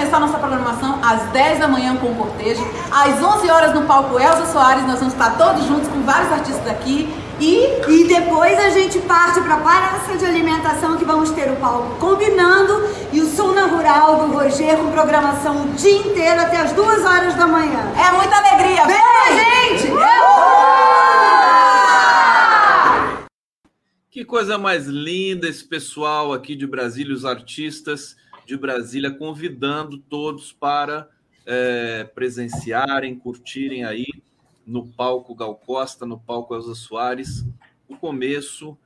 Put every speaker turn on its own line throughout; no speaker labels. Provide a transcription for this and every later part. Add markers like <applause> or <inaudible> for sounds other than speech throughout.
começar nossa programação às 10 da manhã com o cortejo. Às 11 horas no palco Elza Soares, nós vamos estar todos juntos com vários artistas aqui.
E, e depois a gente parte para a praça de alimentação que vamos ter o palco combinando e o som na rural do Roger com programação o dia inteiro até as 2 horas da manhã.
É muita alegria. Vem, gente!
Que coisa mais linda esse pessoal aqui de Brasília, os artistas de Brasília, convidando todos para é, presenciarem, curtirem aí no palco Gal Costa, no palco Elza Soares, o começo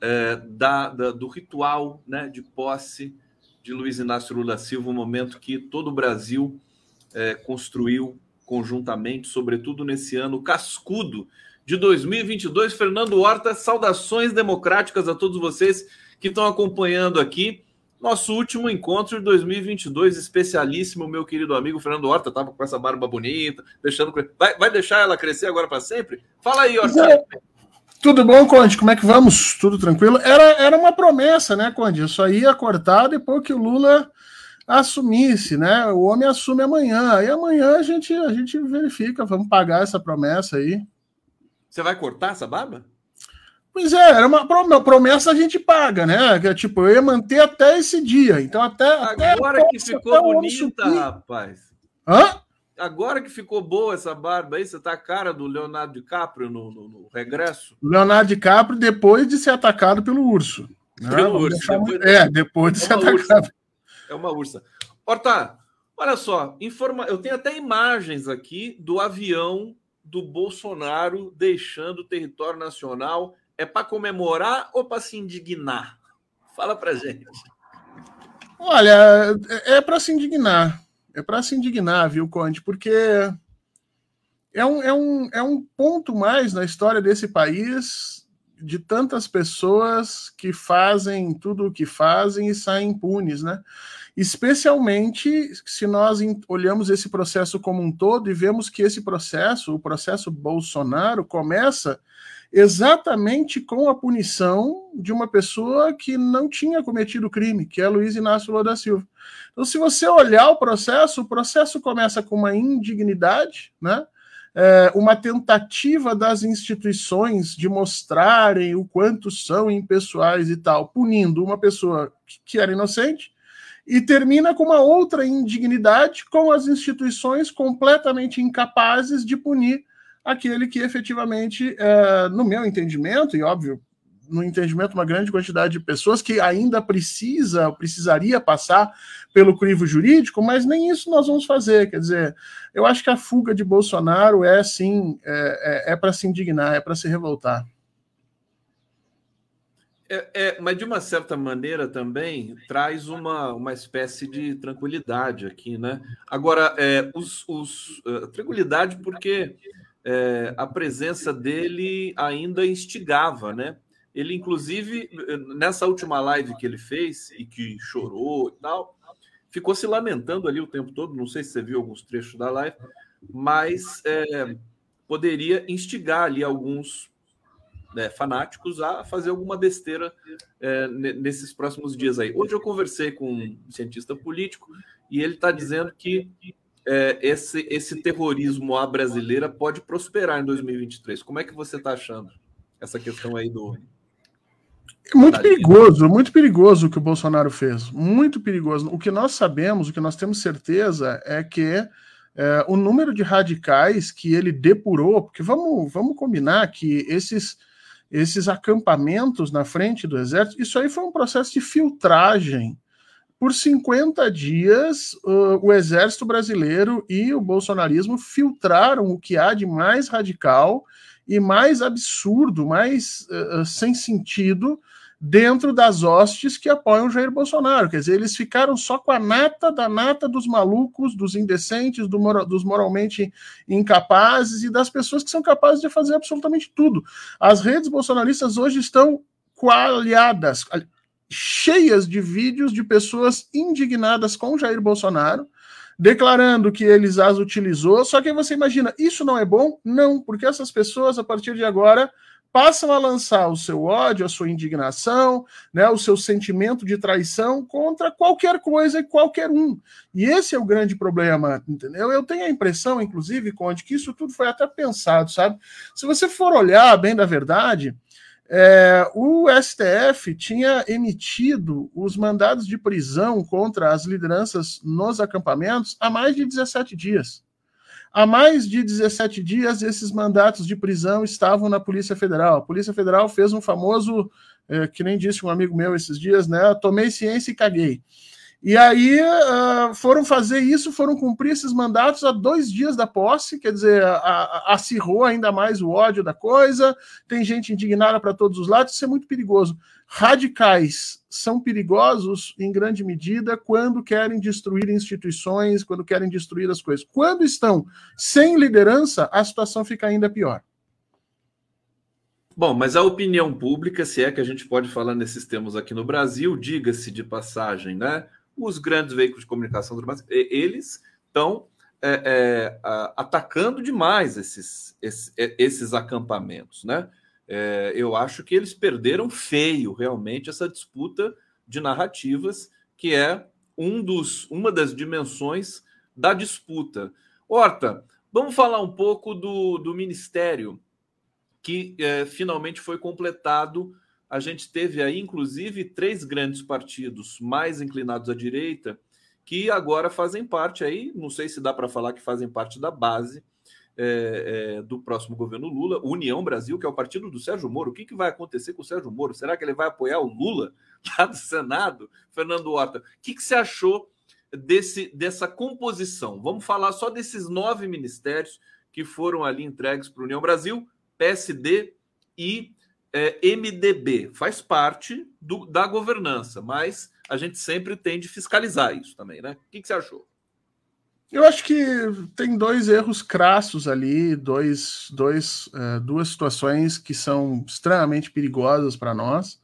é, da, da, do ritual né, de posse de Luiz Inácio Lula Silva, um momento que todo o Brasil é, construiu conjuntamente, sobretudo nesse ano cascudo de 2022. Fernando Horta, saudações democráticas a todos vocês que estão acompanhando aqui nosso último encontro de 2022, especialíssimo, meu querido amigo Fernando Horta, estava com essa barba bonita, deixando. Vai, vai deixar ela crescer agora para sempre? Fala aí, Horta.
Tudo bom, Conde? Como é que vamos? Tudo tranquilo? Era, era uma promessa, né, Conde? Eu só ia cortar depois que o Lula assumisse, né? O homem assume amanhã. E amanhã a gente, a gente verifica, vamos pagar essa promessa aí.
Você vai cortar essa barba?
Pois é, era uma promessa a gente paga, né? Que, tipo, eu ia manter até esse dia. Então, até.
Agora
até
que ficou bonita, rapaz.
Hã?
Agora que ficou boa essa barba aí, você tá a cara do Leonardo DiCaprio no, no, no regresso?
Leonardo DiCaprio depois de ser atacado pelo urso.
Né? Pelo urso.
Depois... É, depois de é ser atacado. Ursa.
É uma ursa. Horta, olha só, informa... eu tenho até imagens aqui do avião do Bolsonaro deixando o território nacional é para comemorar ou para se indignar? Fala para gente.
Olha, é, é para se indignar. É para se indignar, viu, Conde? Porque é um, é, um, é um ponto mais na história desse país de tantas pessoas que fazem tudo o que fazem e saem impunes, né? Especialmente se nós olhamos esse processo como um todo e vemos que esse processo, o processo Bolsonaro, começa exatamente com a punição de uma pessoa que não tinha cometido crime, que é Luiz Inácio Lula da Silva. Então, se você olhar o processo, o processo começa com uma indignidade, né? É, uma tentativa das instituições de mostrarem o quanto são impessoais e tal, punindo uma pessoa que era inocente, e termina com uma outra indignidade com as instituições completamente incapazes de punir aquele que efetivamente, é, no meu entendimento, e óbvio, no entendimento uma grande quantidade de pessoas que ainda precisa, precisaria passar pelo crivo jurídico, mas nem isso nós vamos fazer. Quer dizer, eu acho que a fuga de Bolsonaro é sim, é, é, é para se indignar, é para se revoltar.
É, é, mas de uma certa maneira também traz uma, uma espécie de tranquilidade aqui, né? Agora, é, os, os, uh, tranquilidade porque é, a presença dele ainda instigava, né? Ele, inclusive, nessa última live que ele fez e que chorou e tal, ficou se lamentando ali o tempo todo. Não sei se você viu alguns trechos da live, mas é, poderia instigar ali alguns né, fanáticos a fazer alguma besteira é, nesses próximos dias aí. Hoje eu conversei com um cientista político e ele está dizendo que é, esse, esse terrorismo à brasileira pode prosperar em 2023. Como é que você está achando essa questão aí do.
É muito perigoso, muito perigoso o que o Bolsonaro fez. Muito perigoso. O que nós sabemos, o que nós temos certeza é que é, o número de radicais que ele depurou, porque vamos, vamos combinar que esses esses acampamentos na frente do exército, isso aí foi um processo de filtragem. Por 50 dias, uh, o exército brasileiro e o bolsonarismo filtraram o que há de mais radical e mais absurdo, mais uh, sem sentido dentro das hostes que apoiam Jair Bolsonaro. Quer dizer, eles ficaram só com a nata da nata dos malucos, dos indecentes, do dos moralmente incapazes e das pessoas que são capazes de fazer absolutamente tudo. As redes bolsonaristas hoje estão coalhadas, cheias de vídeos de pessoas indignadas com Jair Bolsonaro, declarando que eles as utilizou. Só que você imagina, isso não é bom? Não, porque essas pessoas, a partir de agora, passam a lançar o seu ódio, a sua indignação, né, o seu sentimento de traição contra qualquer coisa e qualquer um. E esse é o grande problema, entendeu? Eu tenho a impressão, inclusive, Conde, que isso tudo foi até pensado, sabe? Se você for olhar bem da verdade, é, o STF tinha emitido os mandados de prisão contra as lideranças nos acampamentos há mais de 17 dias. Há mais de 17 dias, esses mandatos de prisão estavam na Polícia Federal. A Polícia Federal fez um famoso, é, que nem disse um amigo meu esses dias, né? Tomei ciência e caguei. E aí uh, foram fazer isso, foram cumprir esses mandatos há dois dias da posse, quer dizer, a, a, acirrou ainda mais o ódio da coisa, tem gente indignada para todos os lados, isso é muito perigoso. Radicais são perigosos em grande medida quando querem destruir instituições, quando querem destruir as coisas. Quando estão sem liderança, a situação fica ainda pior.
Bom, mas a opinião pública, se é que a gente pode falar nesses termos aqui no Brasil, diga-se de passagem, né? Os grandes veículos de comunicação eles estão é, é, atacando demais esses, esses, é, esses acampamentos, né? É, eu acho que eles perderam feio realmente essa disputa de narrativas, que é um dos, uma das dimensões da disputa. Horta, vamos falar um pouco do, do ministério que é, finalmente foi completado a gente teve aí, inclusive, três grandes partidos mais inclinados à direita que agora fazem parte aí, não sei se dá para falar que fazem parte da base é, é, do próximo governo Lula, União Brasil, que é o partido do Sérgio Moro. O que, que vai acontecer com o Sérgio Moro? Será que ele vai apoiar o Lula <laughs> lá do Senado? Fernando Horta, o que, que você achou desse, dessa composição? Vamos falar só desses nove ministérios que foram ali entregues para a União Brasil, PSD e é, MDB, faz parte do, da governança, mas a gente sempre tem de fiscalizar isso também, né? O que, que você achou?
Eu acho que tem dois erros crassos ali, dois, dois, uh, duas situações que são extremamente perigosas para nós,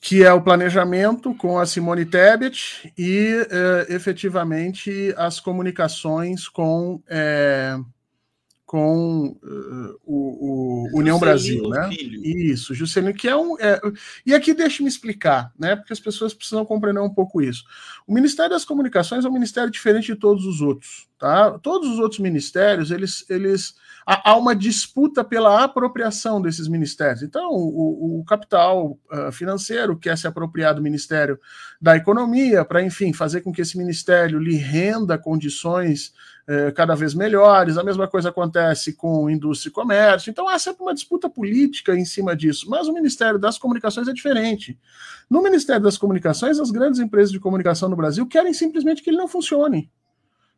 que é o planejamento com a Simone Tebet e uh, efetivamente as comunicações com uh, com uh, o, o União Brasil, né? Filho. Isso, Juscelino, que é um. É, e aqui deixe-me explicar, né? Porque as pessoas precisam compreender um pouco isso. O Ministério das Comunicações é um ministério diferente de todos os outros, tá? Todos os outros ministérios, eles, eles há uma disputa pela apropriação desses ministérios. Então, o, o capital uh, financeiro quer se apropriar do Ministério da Economia para, enfim, fazer com que esse ministério lhe renda condições uh, cada vez melhores. A mesma coisa acontece com indústria e comércio. Então, há sempre uma disputa política em cima disso. Mas o Ministério das Comunicações é diferente. No Ministério das Comunicações, as grandes empresas de comunicação no Brasil querem simplesmente que ele não funcione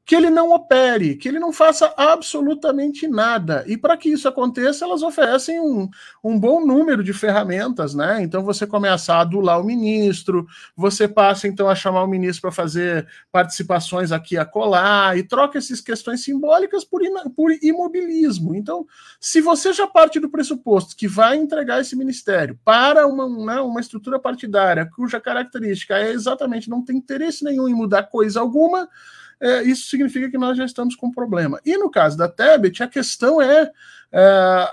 que ele não opere, que ele não faça absolutamente nada. E para que isso aconteça, elas oferecem um, um bom número de ferramentas, né? Então você começa a adular o ministro, você passa então a chamar o ministro para fazer participações aqui a colar e troca essas questões simbólicas por, por imobilismo. Então, se você já parte do pressuposto que vai entregar esse ministério para uma, né, uma estrutura partidária cuja característica é exatamente não ter interesse nenhum em mudar coisa alguma é, isso significa que nós já estamos com um problema. E no caso da Tebet, a questão é, é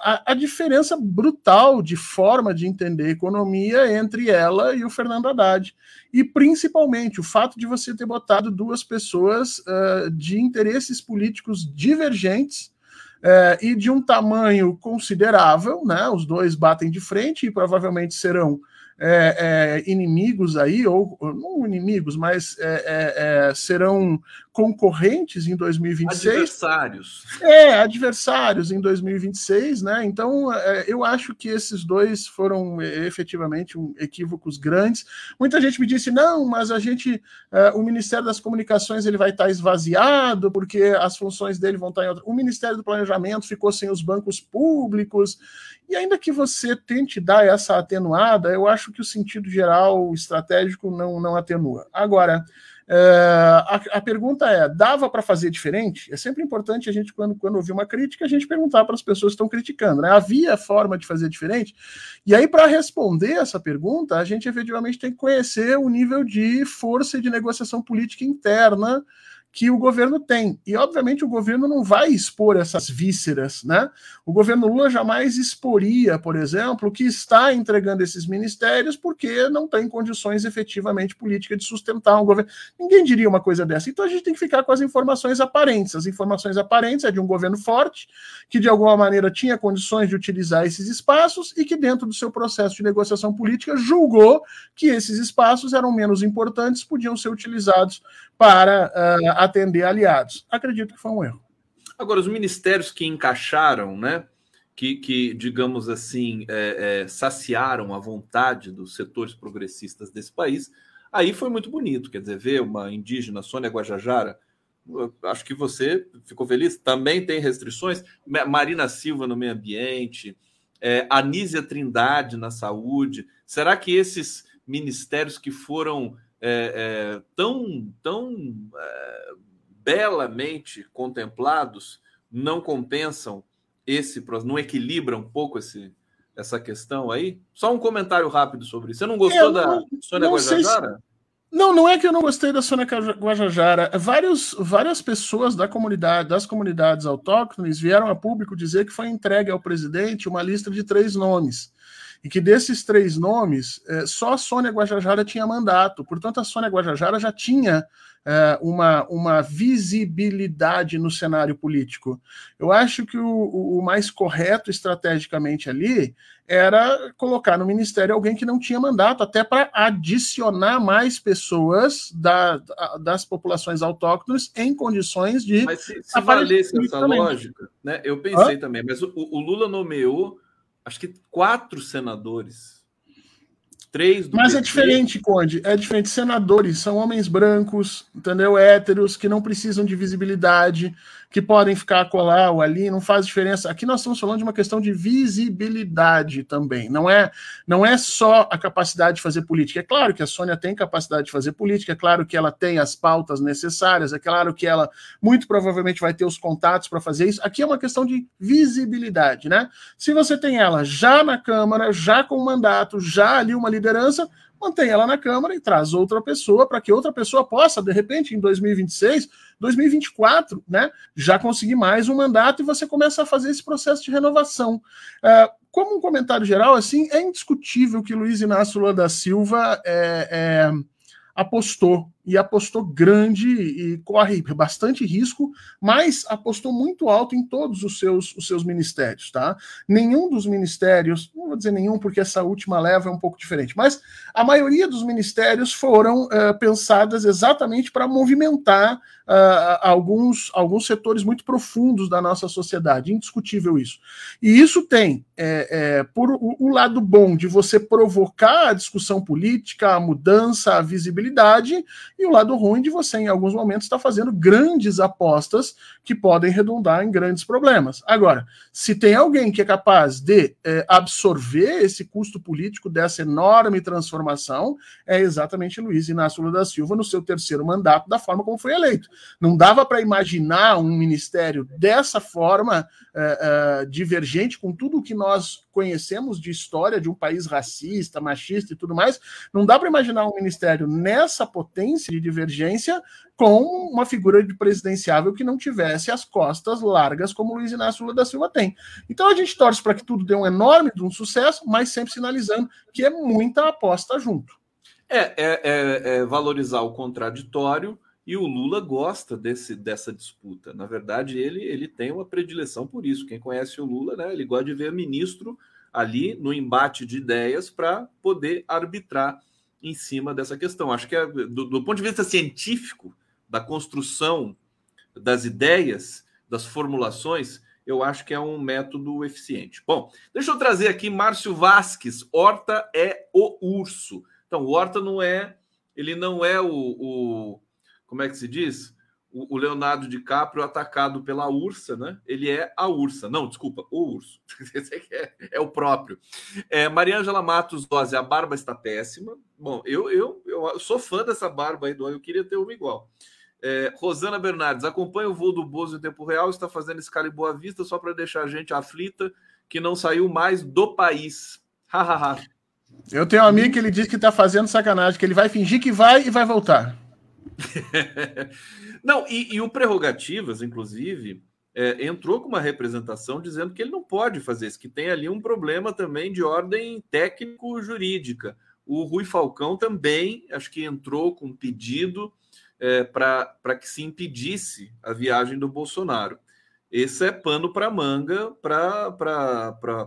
a, a, diferença brutal de forma de entender economia entre ela e o Fernando Haddad. E principalmente o fato de você ter botado duas pessoas uh, de interesses políticos divergentes. É, e de um tamanho considerável, né? Os dois batem de frente e provavelmente serão é, é, inimigos aí, ou não inimigos, mas é, é, é serão concorrentes em 2026.
Adversários.
É, adversários em 2026, né? Então, é, eu acho que esses dois foram efetivamente um, equívocos grandes. Muita gente me disse, não, mas a gente, o Ministério das Comunicações ele vai estar esvaziado, porque as funções dele vão estar em outra. O Ministério do Planejamento ficou sem os bancos públicos. E ainda que você tente dar essa atenuada, eu acho que o sentido geral estratégico não, não atenua. Agora, é, a, a, pergunta é: dava para fazer diferente? É sempre importante a gente, quando, quando ouvir uma crítica, a gente perguntar para as pessoas que estão criticando. Né? Havia forma de fazer diferente? E aí, para responder essa pergunta, a gente efetivamente tem que conhecer o nível de força de negociação política interna que o governo tem. E, obviamente, o governo não vai expor essas vísceras, né? O governo Lula jamais exporia, por exemplo, que está entregando esses ministérios porque não tem condições efetivamente políticas de sustentar um governo. Ninguém diria uma coisa dessa. Então, a gente tem que ficar com as informações aparentes. As informações aparentes é de um governo forte, que de alguma maneira tinha condições de utilizar esses espaços e que, dentro do seu processo de negociação política, julgou que esses espaços eram menos importantes, podiam ser utilizados para uh, atender aliados. Acredito que foi um erro.
Agora, os ministérios que encaixaram, né, que, que digamos assim, é, é, saciaram a vontade dos setores progressistas desse país, aí foi muito bonito. Quer dizer, ver uma indígena, Sônia Guajajara, acho que você ficou feliz. Também tem restrições. Marina Silva no meio ambiente, é, Anísia Trindade na saúde. Será que esses ministérios que foram é, é, tão, tão é, belamente contemplados não compensam esse, não equilibram um pouco esse, essa questão aí? Só um comentário rápido sobre isso. Você não gostou é, da Sônia Guajajara? Se...
Não, não é que eu não gostei da Sônia Guajajara. Vários, várias pessoas da comunidade, das comunidades autóctones vieram a público dizer que foi entregue ao presidente uma lista de três nomes e que desses três nomes, é, só a Sônia Guajajara tinha mandato. Portanto, a Sônia Guajajara já tinha é, uma, uma visibilidade no cenário político. Eu acho que o, o mais correto estrategicamente ali era colocar no ministério alguém que não tinha mandato, até para adicionar mais pessoas da, das populações autóctones em condições de.
Mas se, se valesse essa lógica, né? Eu pensei Hã? também, mas o, o Lula nomeou acho que quatro senadores Três do
Mas PT. é diferente, Conde. É diferente. Senadores são homens brancos, entendeu? Héteros, que não precisam de visibilidade, que podem ficar colar ou ali, não faz diferença. Aqui nós estamos falando de uma questão de visibilidade também. Não é, não é só a capacidade de fazer política. É claro que a Sônia tem capacidade de fazer política, é claro que ela tem as pautas necessárias, é claro que ela muito provavelmente vai ter os contatos para fazer isso. Aqui é uma questão de visibilidade, né? Se você tem ela já na Câmara, já com mandato, já ali uma liderança, mantém ela na Câmara e traz outra pessoa para que outra pessoa possa, de repente, em 2026, 2024, né, já conseguir mais um mandato e você começa a fazer esse processo de renovação. Uh, como um comentário geral, assim, é indiscutível que Luiz Inácio Lula da Silva é, é, apostou e apostou grande e corre bastante risco, mas apostou muito alto em todos os seus, os seus ministérios, tá? Nenhum dos ministérios, não vou dizer nenhum porque essa última leva é um pouco diferente, mas a maioria dos ministérios foram uh, pensadas exatamente para movimentar uh, alguns, alguns setores muito profundos da nossa sociedade, indiscutível isso. E isso tem, é, é, por o, o lado bom de você provocar a discussão política, a mudança, a visibilidade, e o lado ruim de você, em alguns momentos, estar tá fazendo grandes apostas que podem redundar em grandes problemas. Agora, se tem alguém que é capaz de é, absorver esse custo político dessa enorme transformação, é exatamente Luiz Inácio Lula da Silva no seu terceiro mandato, da forma como foi eleito. Não dava para imaginar um ministério dessa forma, é, é, divergente com tudo o que nós conhecemos de história de um país racista, machista e tudo mais. Não dá para imaginar um ministério nessa potência de divergência com uma figura de presidenciável que não tivesse as costas largas como Luiz Inácio Lula da Silva tem. Então a gente torce para que tudo dê um enorme um sucesso, mas sempre sinalizando que é muita aposta junto.
É, é, é, é valorizar o contraditório e o Lula gosta desse, dessa disputa. Na verdade, ele, ele tem uma predileção por isso. Quem conhece o Lula, né, ele gosta de ver ministro ali no embate de ideias para poder arbitrar em cima dessa questão. Acho que é, do, do ponto de vista científico, da construção das ideias, das formulações, eu acho que é um método eficiente. Bom, deixa eu trazer aqui Márcio Vasques. Horta é o urso. Então, Horta não é, ele não é o, o como é que se diz? O, Leonardo DiCaprio atacado pela ursa, né? Ele é a ursa. Não, desculpa, o urso. <laughs> É, é o próprio. É, Mariângela Matos Dose, a barba está péssima. Bom, eu, eu, eu sou fã dessa barba aí, eu queria ter uma igual. É, Rosana Bernardes, acompanha o voo do Bozo em tempo real, está fazendo escala em Boa Vista só para deixar a gente aflita que não saiu mais do país. Hahaha.
eu tenho um amigo que ele diz que está fazendo sacanagem, que ele vai fingir que vai e vai voltar. <laughs>
não, e, e, o Prerrogativas, inclusive, é, entrou com uma representação dizendo que ele não pode fazer isso, que tem ali um problema também de ordem técnico-jurídica. O Rui Falcão também, acho que entrou com um pedido é, para que se impedisse a viagem do Bolsonaro. Esse é pano para manga para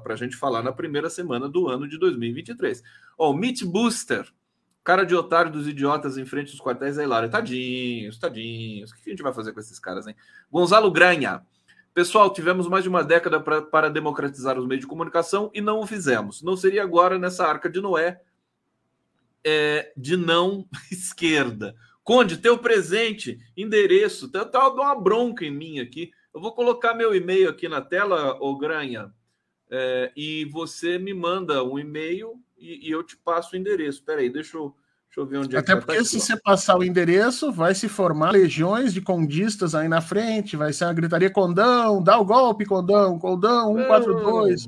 a gente falar na primeira semana do ano de 2023. Ó, o Meat Booster, Cara de otário dos idiotas em frente aos quartéis é hilário. Tadinhos, tadinhos. O que a gente vai fazer com esses caras, hein? Gonzalo Granha. Pessoal, tivemos mais de uma década pra, para democratizar os meios de comunicação e não o fizemos. Não seria agora nessa arca de Noé é, de não <laughs> esquerda. Conde, teu presente, endereço, tá, tá uma bronca em mim aqui. Eu vou colocar meu e-mail aqui na tela, ô Granha, é, e você me manda um e-mail e, e eu te passo o endereço. Peraí, deixa eu, deixa eu ver onde
Até é que Até porque, tá se você passar o endereço, vai se formar legiões de condistas aí na frente, vai ser uma gritaria condão, dá o golpe, condão, condão, 142.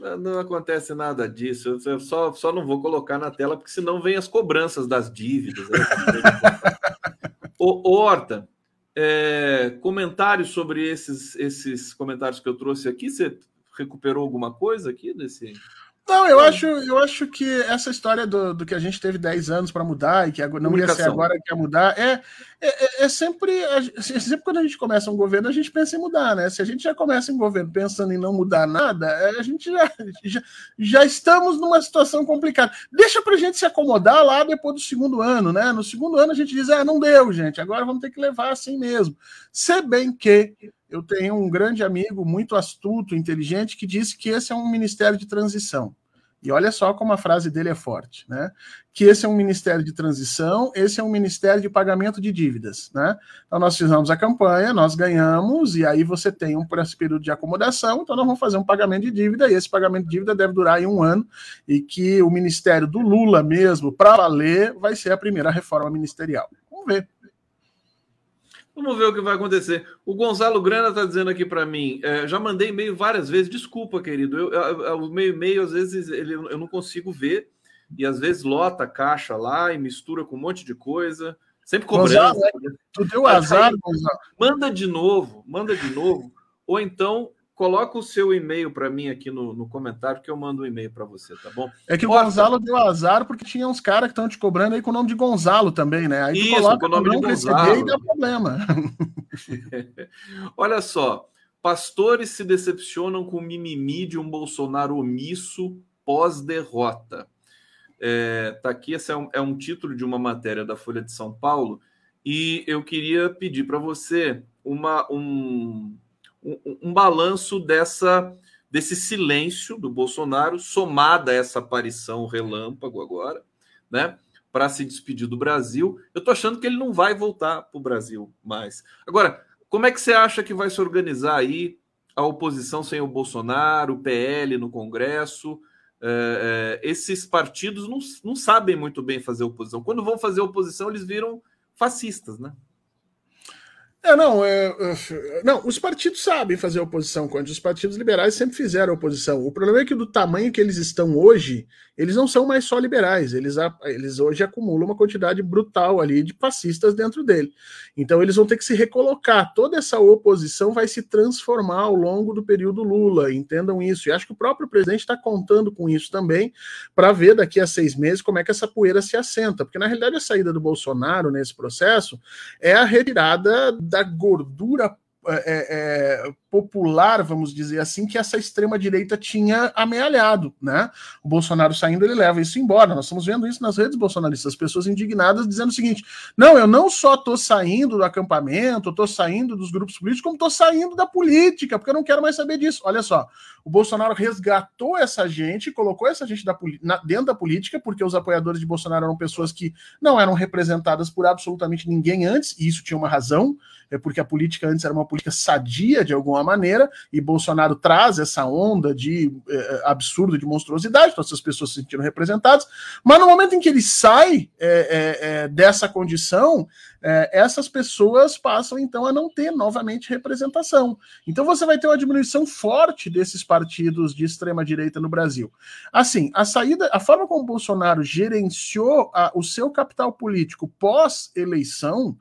Não, não acontece nada disso. Eu só, só não vou colocar na tela, porque senão vem as cobranças das dívidas. Né? <laughs> Horta, é, comentários sobre esses, esses comentários que eu trouxe aqui. Você recuperou alguma coisa aqui desse?
Não, eu acho, eu acho que essa história do, do que a gente teve 10 anos para mudar e que não ia ser agora que ia mudar, é, é, é sempre, é sempre quando a gente começa um governo, a gente pensa em mudar, né? Se a gente já começa um governo pensando em não mudar nada, é, a gente já, <laughs> já, já estamos numa situação complicada. Deixa para a gente se acomodar lá depois do segundo ano, né? No segundo ano a gente diz, ah, não deu, gente, agora vamos ter que levar assim mesmo. Se bem que eu tenho um grande amigo, muito astuto, inteligente, que disse que esse é um ministério de transição. E olha só como a frase dele é forte, né? Que esse é um ministério de transição, esse é um ministério de pagamento de dívidas, né? Então nós fizemos a campanha, nós ganhamos, e aí você tem um período de acomodação, então nós vamos fazer um pagamento de dívida, e esse pagamento de dívida deve durar aí um ano, e que o ministério do Lula mesmo, para valer, vai ser a primeira reforma ministerial. Vamos ver.
Vamos ver o que vai acontecer. O Gonzalo Grana está dizendo aqui para mim. É, já mandei e-mail várias vezes. Desculpa, querido. Eu, eu, eu, o meu e-mail, às vezes, ele, eu não consigo ver. E às vezes lota a caixa lá e mistura com um monte de coisa. Sempre. Gonzalo,
é, tu deu azar, Gonzalo.
Manda de novo, manda de novo. Ou então coloca o seu e-mail para mim aqui no, no, comentário que eu mando um e-mail para você, tá bom?
É que o Gonzalo deu azar porque tinha uns caras que estão te cobrando aí com o nome de Gonzalo também, né? Aí
Isso, coloca com o nome de Gonzalo.
e dá problema. <laughs>
Olha só, pastores se decepcionam com o mimimi de um Bolsonaro omisso pós-derrota. É, tá aqui, esse é um, é um título de uma matéria da Folha de São Paulo e eu queria pedir para você uma, um, um, balanço dessa desse silêncio do Bolsonaro, somada a essa aparição relâmpago agora, né? Para se despedir do Brasil. Eu tô achando que ele não vai voltar para o Brasil mais. Agora, como é que você acha que vai se organizar aí a oposição sem o Bolsonaro, o PL no Congresso? É, é, esses partidos não, não sabem muito bem fazer oposição. Quando vão fazer oposição, eles viram fascistas, né?
É, não, é, é, não, os partidos sabem fazer oposição contra os partidos liberais sempre fizeram oposição. O problema é que do tamanho que eles estão hoje, eles não são mais só liberais, eles, eles hoje acumulam uma quantidade brutal ali de fascistas dentro dele. Então eles vão ter que se recolocar. Toda essa oposição vai se transformar ao longo do período Lula, entendam isso. E acho que o próprio presidente está contando com isso também, para ver daqui a seis meses como é que essa poeira se assenta. Porque na realidade a saída do Bolsonaro nesse processo é a retirada da gordura é, é, popular, vamos dizer assim, que essa extrema-direita tinha amealhado, né? O Bolsonaro saindo, ele leva isso embora. Nós estamos vendo isso nas redes bolsonaristas, pessoas indignadas dizendo o seguinte: não, eu não só estou saindo do acampamento, estou saindo dos grupos políticos, como estou saindo da política, porque eu não quero mais saber disso. Olha só, o Bolsonaro resgatou essa gente, colocou essa gente da, na, dentro da política, porque os apoiadores de Bolsonaro eram pessoas que não eram representadas por absolutamente ninguém antes, e isso tinha uma razão, é porque a política antes era uma política sadia de alguma maneira, e Bolsonaro traz essa onda de é, absurdo, de monstruosidade, então essas pessoas se sentiram representadas, mas no momento em que ele sai é, é, dessa condição, essas pessoas passam então a não ter novamente representação. Então você vai ter uma diminuição forte desses partidos de extrema direita no Brasil. Assim, a saída, a forma como Bolsonaro gerenciou a, o seu capital político pós eleição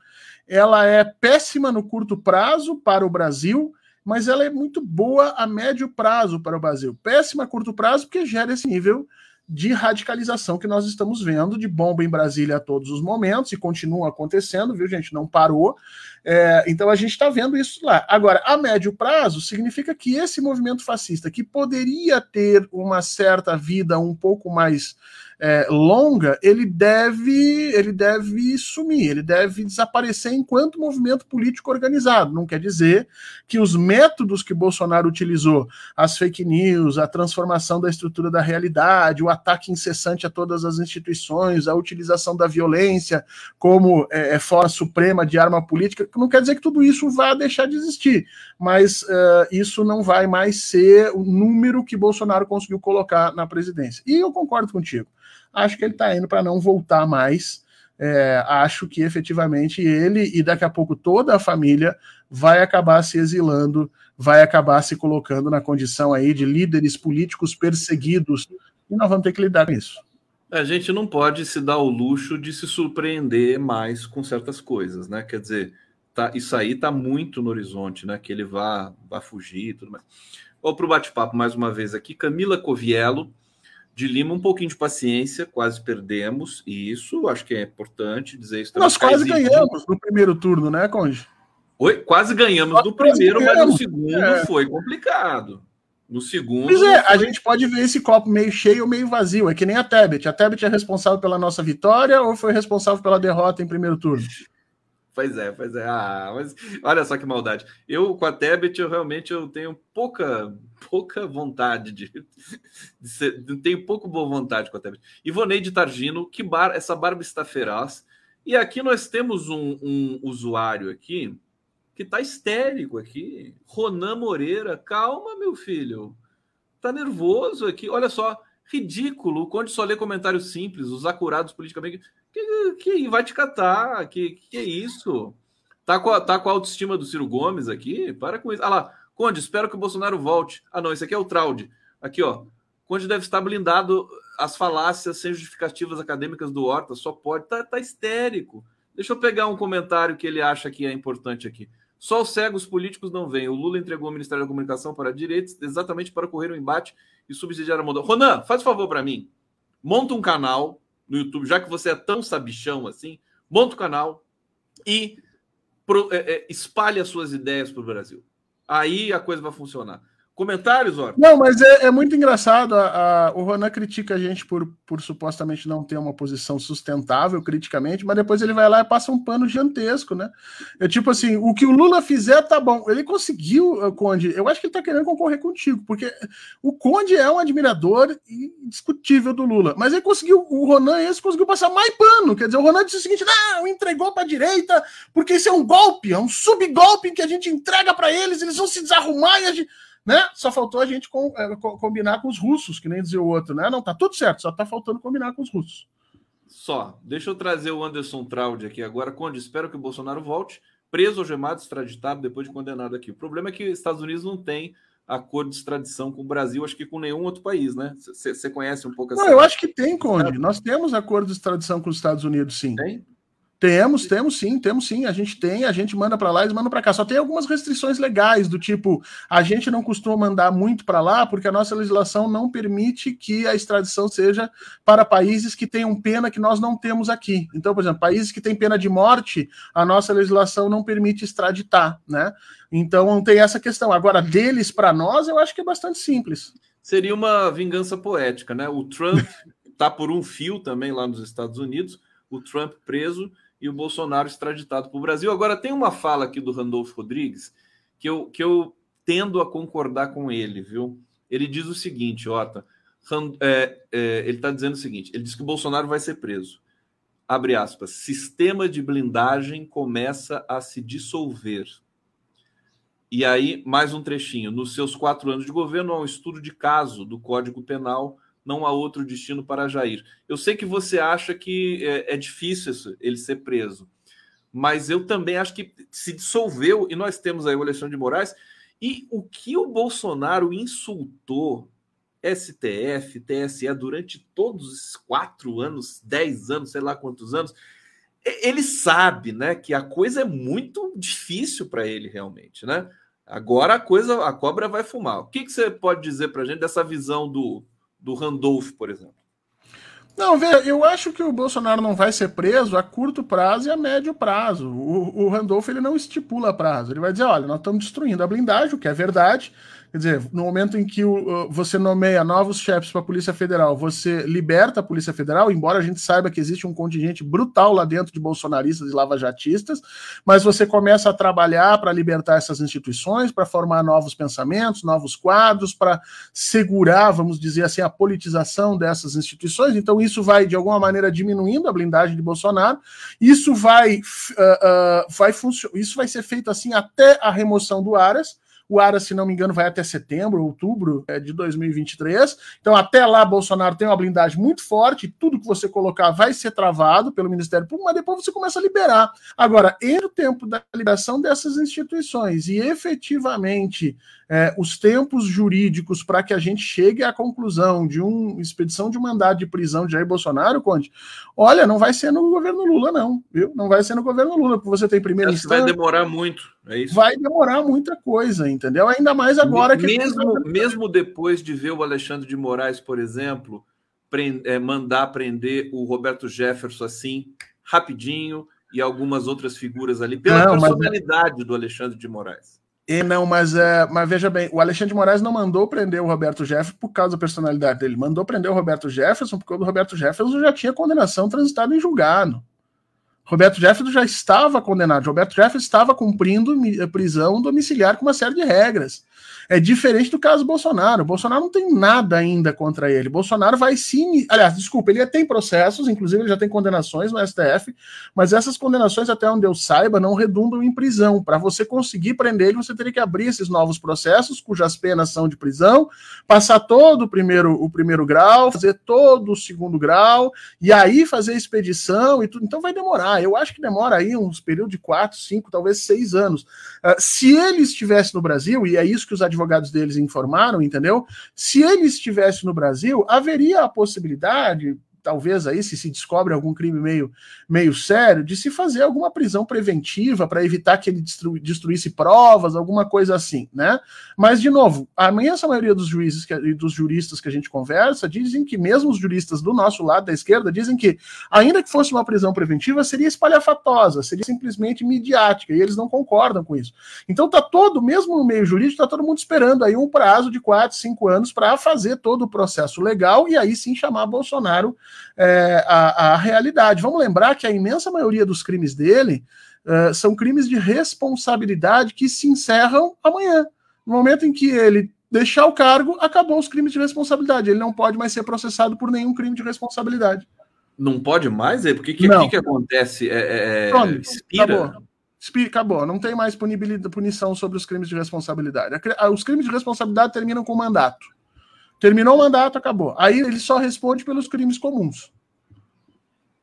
ela é péssima no curto prazo para o Brasil, mas ela é muito boa a médio prazo para o Brasil. Péssima a curto prazo porque gera esse nível de radicalização que nós estamos vendo, de bomba em Brasília a todos os momentos, e continua acontecendo, viu, gente? Não parou. É, então a gente está vendo isso lá. Agora, a médio prazo, significa que esse movimento fascista, que poderia ter uma certa vida um pouco mais é, longa, ele deve, ele deve sumir, ele deve desaparecer enquanto movimento político organizado. Não quer dizer que os métodos que Bolsonaro utilizou, as fake news, a transformação da estrutura da realidade, o ataque incessante a todas as instituições, a utilização da violência como é, é força suprema de arma política, não quer dizer que tudo isso vá deixar de existir, mas uh, isso não vai mais ser o número que Bolsonaro conseguiu colocar na presidência. E eu concordo contigo acho que ele está indo para não voltar mais. É, acho que efetivamente ele e daqui a pouco toda a família vai acabar se exilando, vai acabar se colocando na condição aí de líderes políticos perseguidos e nós vamos ter que lidar com isso.
A gente não pode se dar o luxo de se surpreender mais com certas coisas, né? Quer dizer, tá, isso aí está muito no horizonte, né? Que ele vá, vá fugir e tudo mais. Vou para o bate-papo mais uma vez aqui. Camila Coviello de Lima um pouquinho de paciência, quase perdemos, e isso acho que é importante dizer isso.
Nós quase ganhamos no primeiro turno, né, Conde?
Oi? Quase ganhamos Nós no primeiro, ganhamos. mas no segundo é. foi complicado. No segundo.
Pois é, a gente pode ver esse copo meio cheio ou meio vazio. É que nem a Tebet. A Tebet é responsável pela nossa vitória ou foi responsável pela derrota em primeiro turno?
Pois é, pois é. Ah, mas olha só que maldade. Eu com a Tebet, eu realmente eu tenho pouca pouca vontade de, de ser, tenho pouco boa vontade com a Tebet. Ivoneide Targino, que bar, essa barba está feroz. E aqui nós temos um, um usuário aqui que está histérico aqui. Ronan Moreira, calma, meu filho. Tá nervoso aqui. Olha só, ridículo. O Conde só lê comentários simples, os acurados politicamente. Que, que vai te catar? Que, que é isso? Tá com, a, tá com a autoestima do Ciro Gomes aqui? Para com isso. Ah lá, Conde, espero que o Bolsonaro volte. Ah, não, esse aqui é o Traude. Aqui, ó. Conde deve estar blindado as falácias sem justificativas acadêmicas do Horta, só pode. Tá, tá histérico. Deixa eu pegar um comentário que ele acha que é importante aqui. Só os cegos políticos não veem. O Lula entregou o Ministério da Comunicação para a direita exatamente para correr o um embate e subsidiar a mudança. Ronan, faz favor para mim. Monta um canal no YouTube, já que você é tão sabichão assim, monta o canal e pro, é, é, espalhe as suas ideias para o Brasil. Aí a coisa vai funcionar. Comentários, Orton?
Não, mas é, é muito engraçado. A, a, o Ronan critica a gente por, por supostamente não ter uma posição sustentável criticamente, mas depois ele vai lá e passa um pano gigantesco, né? É tipo assim: o que o Lula fizer tá bom. Ele conseguiu, uh, Conde. Eu acho que ele tá querendo concorrer contigo, porque o Conde é um admirador indiscutível do Lula, mas ele conseguiu, o Ronan esse conseguiu passar mais pano. Quer dizer, o Ronan disse o seguinte: não, entregou para a direita, porque isso é um golpe, é um subgolpe que a gente entrega para eles, eles vão se desarrumar e a gente né? Só faltou a gente com, é, combinar com os russos, que nem dizia o outro, né? Não, tá tudo certo, só tá faltando combinar com os russos.
Só. Deixa eu trazer o Anderson Traud aqui agora. Conde, espero que o Bolsonaro volte preso, algemado, extraditado, depois de condenado aqui. O problema é que os Estados Unidos não tem acordo de extradição com o Brasil, acho que com nenhum outro país, né? Você conhece um pouco
essa. Não, eu acho que tem, Conde. Nós temos acordo de extradição com os Estados Unidos, sim. Tem? Temos, temos sim, temos sim. A gente tem, a gente manda para lá e manda para cá. Só tem algumas restrições legais, do tipo, a gente não costuma mandar muito para lá porque a nossa legislação não permite que a extradição seja para países que tenham pena que nós não temos aqui. Então, por exemplo, países que têm pena de morte, a nossa legislação não permite extraditar, né? Então tem essa questão. Agora, deles para nós, eu acho que é bastante simples.
Seria uma vingança poética, né? O Trump tá por um fio também lá nos Estados Unidos, o Trump preso e o Bolsonaro extraditado para o Brasil. Agora, tem uma fala aqui do Randolfo Rodrigues que eu, que eu tendo a concordar com ele, viu? Ele diz o seguinte, Ota, é, é, ele está dizendo o seguinte, ele diz que o Bolsonaro vai ser preso. Abre aspas, sistema de blindagem começa a se dissolver. E aí, mais um trechinho. Nos seus quatro anos de governo, há um estudo de caso do Código Penal não há outro destino para Jair. Eu sei que você acha que é, é difícil isso, ele ser preso, mas eu também acho que se dissolveu, e nós temos aí o Alexandre de Moraes, e o que o Bolsonaro insultou STF, TSE durante todos esses quatro anos, dez anos, sei lá quantos anos, ele sabe, né, que a coisa é muito difícil para ele realmente, né? Agora a coisa, a cobra vai fumar. O que, que você pode dizer para gente dessa visão do do Randolph, por exemplo?
Não, veja, eu acho que o Bolsonaro não vai ser preso a curto prazo e a médio prazo. O, o Randolph ele não estipula prazo. Ele vai dizer: olha, nós estamos destruindo a blindagem, o que é verdade. Quer dizer, no momento em que o, você nomeia novos chefes para a Polícia Federal, você liberta a Polícia Federal, embora a gente saiba que existe um contingente brutal lá dentro de bolsonaristas e lavajatistas, mas você começa a trabalhar para libertar essas instituições, para formar novos pensamentos, novos quadros, para segurar, vamos dizer assim, a politização dessas instituições. Então, isso vai, de alguma maneira, diminuindo a blindagem de Bolsonaro. Isso vai, uh, uh, vai isso vai ser feito assim até a remoção do Aras o ARA, se não me engano, vai até setembro, outubro é, de 2023. Então, até lá, Bolsonaro tem uma blindagem muito forte. Tudo que você colocar vai ser travado pelo Ministério Público, mas depois você começa a liberar. Agora, entre o tempo da liberação dessas instituições e efetivamente é, os tempos jurídicos para que a gente chegue à conclusão de uma expedição de um mandado de prisão de Jair Bolsonaro, Conde, olha, não vai ser no governo Lula, não, viu? Não vai ser no governo Lula, porque você tem primeiro
instância. Vai demorar muito, é isso.
Vai demorar muita coisa, entendeu? Ainda mais agora que.
Mesmo, mesmo depois de ver o Alexandre de Moraes, por exemplo, prend, é, mandar prender o Roberto Jefferson assim, rapidinho, e algumas outras figuras ali, pela não, personalidade mas... do Alexandre de Moraes.
E não, mas, é, mas veja bem, o Alexandre de Moraes não mandou prender o Roberto Jefferson por causa da personalidade dele, mandou prender o Roberto Jefferson porque o Roberto Jefferson já tinha condenação transitada em julgado. Roberto Jefferson já estava condenado. Roberto Jefferson estava cumprindo prisão domiciliar com uma série de regras. É diferente do caso Bolsonaro. Bolsonaro não tem nada ainda contra ele. Bolsonaro vai sim. Aliás, desculpa, ele tem processos, inclusive ele já tem condenações no STF, mas essas condenações, até onde eu saiba, não redundam em prisão. Para você conseguir prender ele, você teria que abrir esses novos processos, cujas penas são de prisão, passar todo o primeiro, o primeiro grau, fazer todo o segundo grau, e aí fazer expedição e tudo. Então vai demorar. Eu acho que demora aí uns períodos de quatro, cinco, talvez seis anos. Uh, se ele estivesse no Brasil, e é isso que os advogados advogados deles informaram, entendeu? Se ele estivesse no Brasil, haveria a possibilidade, talvez aí, se se descobre algum crime meio, meio sério, de se fazer alguma prisão preventiva para evitar que ele destru, destruísse provas, alguma coisa assim, né? Mas, de novo, a imensa maioria dos juízes e dos juristas que a gente conversa dizem que, mesmo os juristas do nosso lado, da esquerda, dizem que, ainda que fosse uma prisão preventiva, seria espalhafatosa, seria simplesmente midiática, e eles não concordam com isso. Então, tá todo, mesmo no meio jurídico, tá todo mundo esperando aí um prazo de quatro, cinco anos para fazer todo o processo legal e aí sim chamar Bolsonaro é, à, à realidade. Vamos lembrar que a imensa maioria dos crimes dele uh, são crimes de responsabilidade que se encerram amanhã. No momento em que ele deixar o cargo, acabou os crimes de responsabilidade. Ele não pode mais ser processado por nenhum crime de responsabilidade.
Não pode mais? É? Porque o que, que, que, acontece? É, é, Pronto,
expira? Acabou. Acabou, não tem mais punição sobre os crimes de responsabilidade. Os crimes de responsabilidade terminam com mandato. Terminou o mandato, acabou. Aí ele só responde pelos crimes comuns.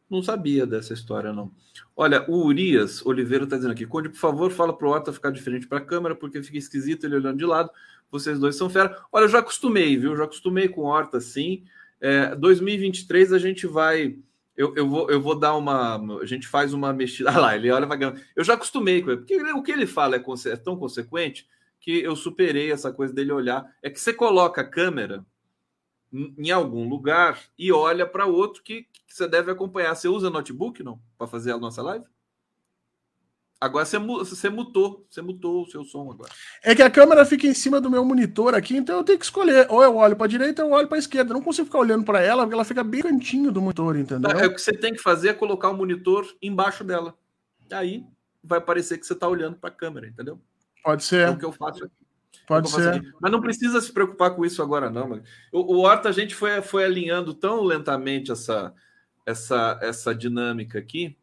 Não sabia dessa história, não. Olha, o Urias Oliveira está dizendo aqui: Conde, por favor, fala pro Horta ficar diferente para a câmera, porque fica esquisito ele olhando de lado. Vocês dois são fera. Olha, eu já acostumei, viu? Já acostumei com Horta, sim. É, 2023 a gente vai. Eu, eu, vou, eu vou dar uma. A gente faz uma mexida. <laughs> Ah lá, ele olha vagando. Eu já acostumei com ele, porque o que ele fala é, é tão consequente que eu superei essa coisa dele olhar. É que você coloca a câmera em algum lugar e olha para outro que, que, você deve acompanhar. Você usa notebook não para fazer a nossa live? Agora você, você mutou, você mutou o seu som agora.
É que a câmera fica em cima do meu monitor aqui, então eu tenho que escolher. Ou eu olho para a direita ou eu olho para a esquerda. Eu não consigo ficar olhando para ela, porque ela fica bem cantinho do monitor, entendeu?
É, o que você tem que fazer é colocar o monitor embaixo dela. Aí vai parecer que você está olhando para a câmera, entendeu?
Pode ser.
É o que eu faço aqui.
Pode ser.
Aqui. Mas não precisa se preocupar com isso agora, não. Mano. O, o Horta, a gente foi, foi alinhando tão lentamente essa, essa, essa dinâmica aqui,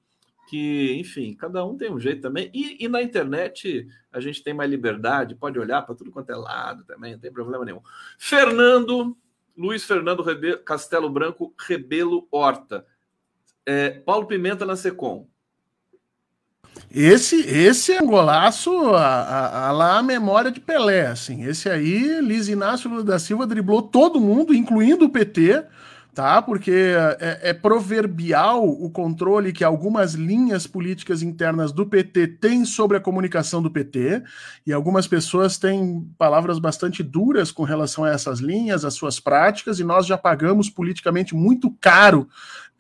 que, enfim, cada um tem um jeito também. E, e na internet a gente tem mais liberdade, pode olhar para tudo quanto é lado também, não tem problema nenhum. Fernando, Luiz Fernando Rebe, Castelo Branco, Rebelo Horta. É, Paulo Pimenta na Secom.
Esse, esse é um golaço a, a, a, lá a memória de Pelé, assim. Esse aí, Luiz Inácio Lula da Silva driblou todo mundo, incluindo o PT, tá? Porque é, é, proverbial o controle que algumas linhas políticas internas do PT têm sobre a comunicação do PT, e algumas pessoas têm palavras bastante duras com relação a essas linhas, as suas práticas, e nós já pagamos politicamente muito caro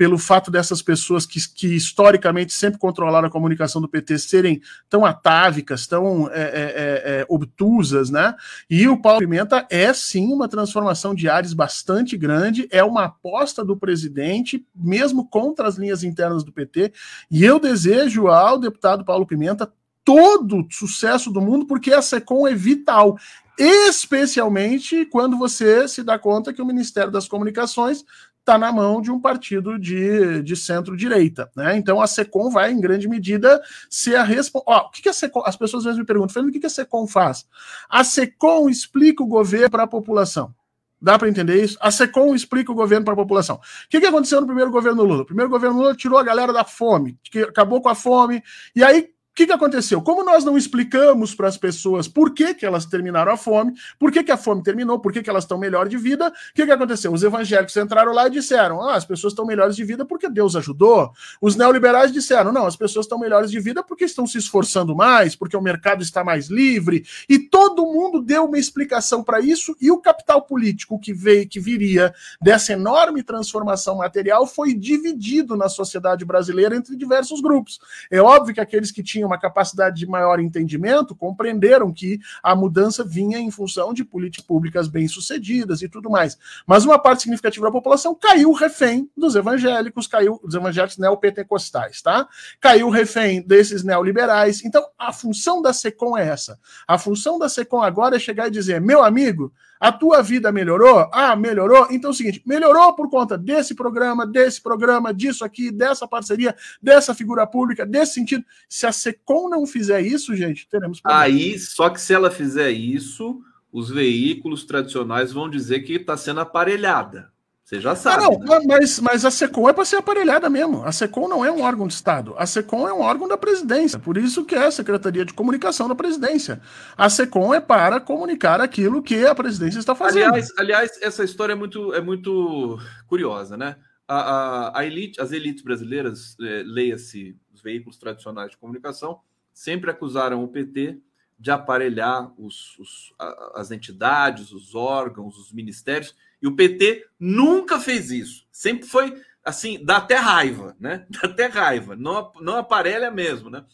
pelo fato dessas pessoas que, que historicamente sempre controlaram a comunicação do PT serem tão atávicas, tão é, é, é, é, obtusas, né? E o Paulo Pimenta é sim uma transformação de ares bastante grande, é uma aposta do presidente, mesmo contra as linhas internas do PT, e eu desejo ao deputado Paulo Pimenta todo sucesso do mundo, porque a SECOM é vital especialmente quando você se dá conta que o Ministério das Comunicações está na mão de um partido de, de centro-direita. Né? Então a SECOM vai, em grande medida, ser a resposta. O que, que a SECOM. As pessoas às vezes me perguntam, Fernando, o que, que a SECOM faz? A SECOM explica o governo para a população. Dá para entender isso? A SECOM explica o governo para a população. O que, que aconteceu no primeiro governo Lula? O primeiro governo Lula tirou a galera da fome, que acabou com a fome, e aí o que, que aconteceu? Como nós não explicamos para as pessoas por que, que elas terminaram a fome, por que, que a fome terminou, por que, que elas estão melhor de vida, o que, que aconteceu? Os evangélicos entraram lá e disseram: ah, as pessoas estão melhores de vida porque Deus ajudou. Os neoliberais disseram: não, as pessoas estão melhores de vida porque estão se esforçando mais, porque o mercado está mais livre. E todo mundo deu uma explicação para isso, e o capital político que veio, que viria dessa enorme transformação material foi dividido na sociedade brasileira entre diversos grupos. É óbvio que aqueles que tinham tinham uma capacidade de maior entendimento compreenderam que a mudança vinha em função de políticas públicas bem-sucedidas e tudo mais. Mas uma parte significativa da população caiu refém dos evangélicos, caiu dos evangélicos neopentecostais, tá? Caiu refém desses neoliberais. Então, a função da SECOM é essa. A função da SECOM agora é chegar e dizer: meu amigo, a tua vida melhorou? Ah, melhorou? Então é o seguinte: melhorou por conta desse programa, desse programa, disso aqui, dessa parceria, dessa figura pública, desse sentido. Se a SECOM não fizer isso, gente, teremos
problema. Aí, só que se ela fizer isso, os veículos tradicionais vão dizer que está sendo aparelhada. Você já sabe. Ah, não,
né? mas, mas a SECOM é para ser aparelhada mesmo. A SECOM não é um órgão de Estado. A SECOM é um órgão da presidência. Por isso que é a Secretaria de Comunicação da Presidência. A SECOM é para comunicar aquilo que a presidência está fazendo.
Aliás, aliás essa história é muito, é muito curiosa, né? a, a, a elite, as elites brasileiras, é, leia-se os veículos tradicionais de comunicação, sempre acusaram o PT de aparelhar os, os, as entidades, os órgãos, os ministérios, e o PT nunca fez isso. Sempre foi assim, dá até raiva, né? <laughs> Dá até raiva, não, não aparelha mesmo, né?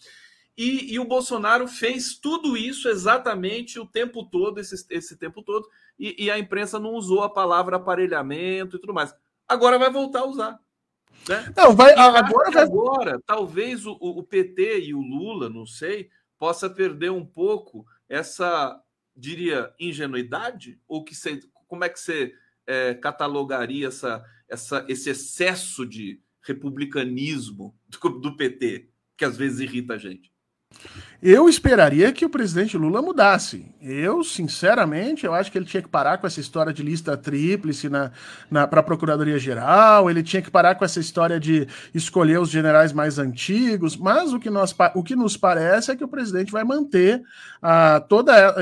E, e, o Bolsonaro fez tudo isso exatamente o tempo todo, esse, esse tempo todo, e, e, a imprensa não usou a palavra aparelhamento e tudo mais. Agora vai voltar a usar. Né? Não, vai, agora, vai... agora, talvez o, o, PT e o Lula, não sei, possa perder um pouco essa, diria, ingenuidade? Ou que você, como é que você é, catalogaria essa, essa, esse excesso de republicanismo do, do PT, que às vezes irrita a gente?
Eu esperaria que o presidente Lula mudasse. Eu, sinceramente, eu acho que ele tinha que parar com essa história de lista tríplice na, na, para a Procuradoria-Geral, ele tinha que parar com essa história de escolher os generais mais antigos, mas o que, nós, o que nos parece é que o presidente vai manter a, toda.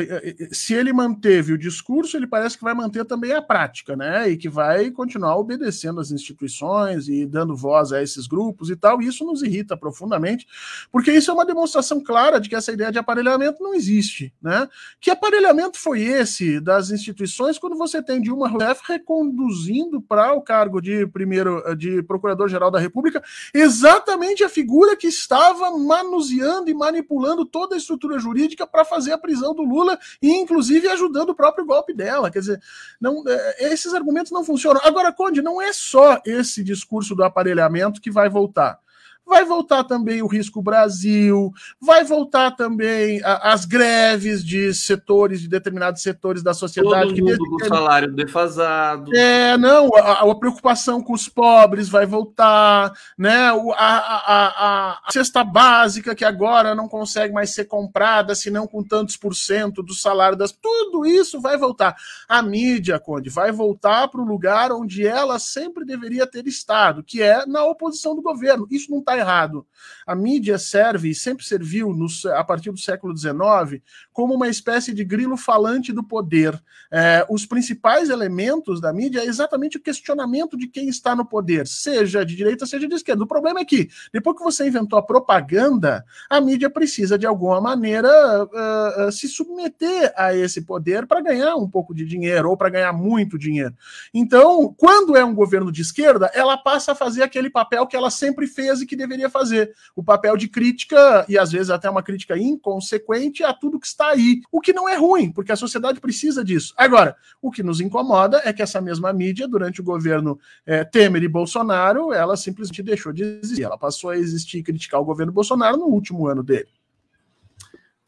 Se ele manteve o discurso, ele parece que vai manter também a prática, né? E que vai continuar obedecendo as instituições e dando voz a esses grupos e tal. E isso nos irrita profundamente, porque isso é uma demonstração clara que essa ideia de aparelhamento não existe, né? Que aparelhamento foi esse das instituições quando você tem Dilma Rousseff reconduzindo para o cargo de primeiro de procurador-geral da República exatamente a figura que estava manuseando e manipulando toda a estrutura jurídica para fazer a prisão do Lula e inclusive ajudando o próprio golpe dela. Quer dizer, não, é, esses argumentos não funcionam. Agora, Conde, não é só esse discurso do aparelhamento que vai voltar vai voltar também o risco Brasil, vai voltar também a, as greves de setores, de determinados setores da sociedade.
Todo mundo com o salário defasado.
É, não, a, a, preocupação com os pobres vai voltar, né? A, a, a, cesta básica que agora não consegue mais ser comprada, senão com tantos por cento do salário das. Tudo isso vai voltar. A mídia, Conde, vai voltar para o lugar onde ela sempre deveria ter estado, que é na oposição do governo. Isso não está errado. A mídia serve e sempre serviu, no, a partir do século XIX, como uma espécie de grilo falante do poder. É, os principais elementos da mídia é exatamente o questionamento de quem está no poder, seja de direita, seja de esquerda. O problema é que, depois que você inventou a propaganda, a mídia precisa, de alguma maneira, uh, uh, se submeter a esse poder para ganhar um pouco de dinheiro ou para ganhar muito dinheiro. Então, quando é um governo de esquerda, ela passa a fazer aquele papel que ela sempre fez e que deveria fazer. O papel de crítica, e às vezes até uma crítica inconsequente, a tudo que está aí. O que não é ruim, porque a sociedade precisa disso. Agora, o que nos incomoda é que essa mesma mídia, durante o governo é, Temer e Bolsonaro, ela simplesmente deixou de existir. Ela passou a existir e criticar o governo Bolsonaro no último ano dele.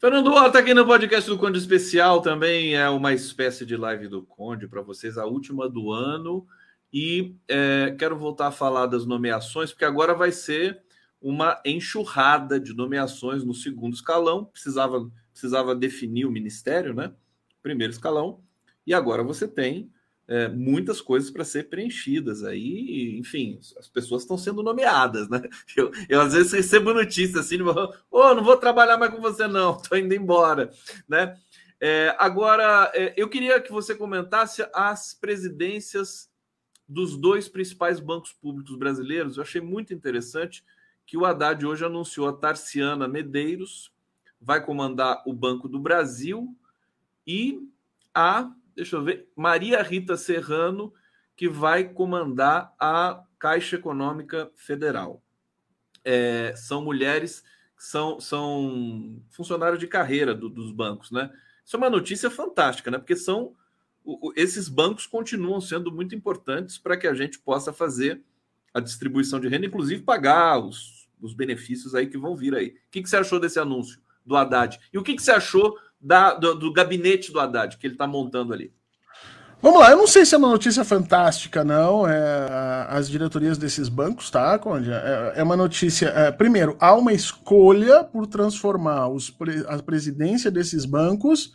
Fernando Horta aqui no podcast do Conde Especial também é uma espécie de live do Conde para vocês, a última do ano. E é, quero voltar a falar das nomeações, porque agora vai ser uma enxurrada de nomeações no segundo escalão. Precisava, precisava definir o ministério, né? Primeiro escalão. E agora você tem é, muitas coisas para ser preenchidas aí. Enfim, as pessoas estão sendo nomeadas, né? <laughs> Eu, eu às vezes recebo notícias assim, ô, oh, não vou trabalhar mais com você, não, estou indo embora, né? É, agora, é, eu queria que você comentasse as presidências dos dois principais bancos públicos brasileiros. Eu achei muito interessante que o Haddad hoje anunciou a Tarciana Medeiros vai comandar o Banco do Brasil e a, deixa eu ver, Maria Rita Serrano, que vai comandar a Caixa Econômica Federal. É, são mulheres são, são funcionários de carreira do, dos bancos, né? Isso é uma notícia fantástica, né? Porque são esses bancos continuam sendo muito importantes para que a gente possa fazer a distribuição de renda, inclusive pagar os, os benefícios aí que vão vir aí. O que, que você achou desse anúncio do Haddad? E o que, que você achou da, do, do gabinete do Haddad que ele está montando ali?
Vamos lá, eu não sei se é uma notícia fantástica, não. É, as diretorias desses bancos, tá, Conde? É, é uma notícia. É, primeiro, há uma escolha por transformar os, a presidência desses bancos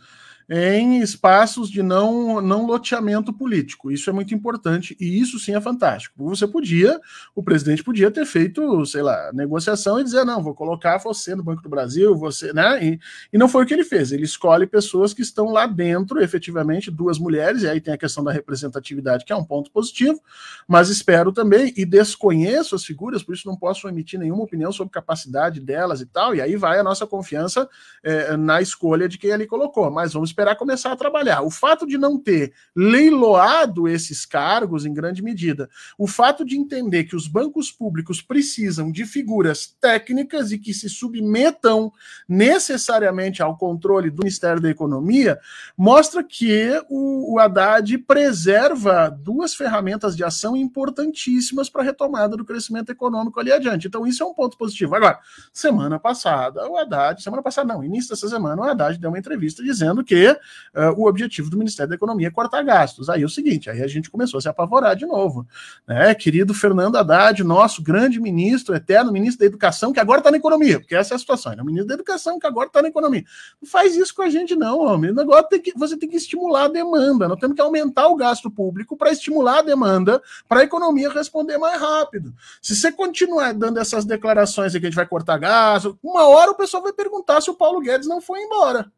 em espaços de não, não loteamento político. Isso é muito importante e isso sim é fantástico. Você podia, o presidente podia ter feito, sei lá, negociação e dizer: não, vou colocar você no Banco do Brasil, você, né? E, e não foi o que ele fez. Ele escolhe pessoas que estão lá dentro, efetivamente, duas mulheres, e aí tem a questão da representatividade, que é um ponto positivo, mas espero também, e desconheço as figuras, por isso não posso emitir nenhuma opinião sobre capacidade delas e tal, e aí vai a nossa confiança é, na escolha de quem ele colocou. Mas vamos esperar começar a trabalhar. O fato de não ter leiloado esses cargos, em grande medida, o fato de entender que os bancos públicos precisam de figuras técnicas e que se submetam necessariamente ao controle do Ministério da Economia, mostra que o, o Haddad preserva duas ferramentas de ação importantíssimas para a retomada do crescimento econômico ali adiante. Então, isso é um ponto positivo. Agora, semana passada, o Haddad, semana passada não, início dessa semana, o Haddad deu uma entrevista dizendo que uh, o objetivo do Ministério da Economia é cortar gastos. Aí é o seguinte, aí a gente começou a se apavorar de novo. Né? Querido Fernando Haddad, nosso grande ministro, eterno ministro da Educação, que agora está na economia, porque essa é a situação, é o ministro da Educação que agora está na economia. Não faz isso com a gente, não, homem. O negócio tem que, você tem que estimular a demanda, nós temos que aumentar o gasto público para estimular a demanda, para a economia responder mais rápido. Se você continuar dando essas declarações de que a gente vai cortar gás, uma hora o pessoal vai perguntar se o Paulo Guedes não foi embora.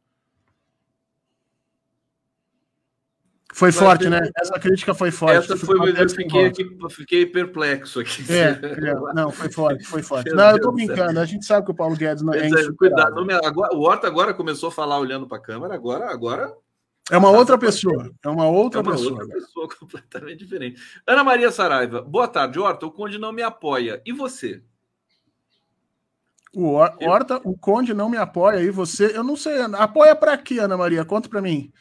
Foi Mas forte, né? Essa crítica foi forte.
Essa foi, eu fiquei, aqui, fiquei perplexo aqui.
É, <laughs> é, não, foi forte, foi <laughs> forte. Meu não, Deus eu tô brincando, a gente sabe que o Paulo Guedes não é,
é Cuidado, agora, o Horta agora começou a falar olhando para a câmera, agora, agora
é uma outra pessoa. É uma outra é uma pessoa.
outra pessoa <laughs> completamente diferente. Ana Maria Saraiva, boa tarde, Horta. O Conde não me apoia. E você?
O Horta, o Conde não me apoia. E você? Eu não sei. Apoia para quê, Ana Maria? Conta para mim.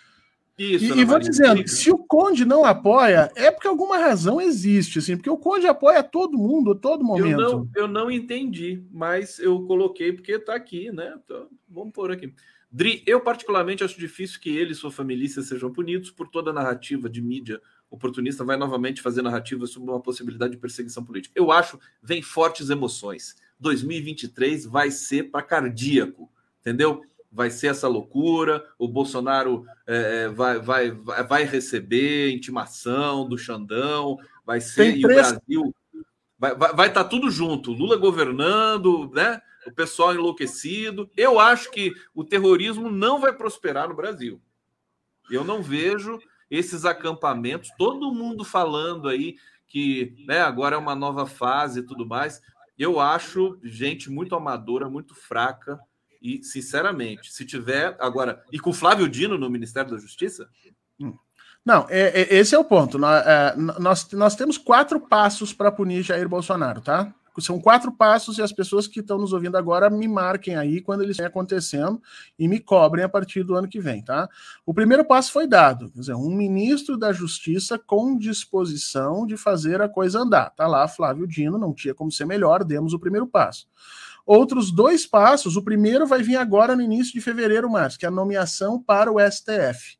Isso, e, e vou dizendo, se o Conde não apoia, é porque alguma razão existe, assim, porque o Conde apoia todo mundo, a todo momento.
Eu não, eu não entendi, mas eu coloquei porque está aqui, né? Então, vamos pôr aqui. Dri, eu particularmente acho difícil que ele e sua família sejam punidos por toda a narrativa de mídia oportunista vai novamente fazer narrativa sobre uma possibilidade de perseguição política. Eu acho, vem fortes emoções. 2023 vai ser para cardíaco, entendeu? Vai ser essa loucura, o Bolsonaro é, é vai, vai, vai receber intimação do Xandão, vai ser, e o Brasil vai estar vai, vai tá tudo junto, Lula governando, né? O pessoal enlouquecido. Eu acho que o terrorismo não vai prosperar no Brasil. Eu não vejo esses acampamentos, todo mundo falando aí que né, agora é uma nova fase e tudo mais. Eu acho gente muito amadora, muito fraca, e, sinceramente, se tiver agora. E com Flávio Dino no Ministério da Justiça?
Hum. Não, é, é, esse é o ponto. Nós, é, nós, nós temos quatro passos para punir Jair Bolsonaro, tá? São quatro passos e as pessoas que estão nos ouvindo agora me marquem aí quando eles estão acontecendo e me cobrem a partir do ano que vem, tá? O primeiro passo foi dado, quer dizer, um ministro da Justiça com disposição de fazer a coisa andar. Tá lá, Flávio Dino, não tinha como ser melhor, demos o primeiro passo outros dois passos. O primeiro vai vir agora no início de fevereiro, Marcos, que é a nomeação para o STF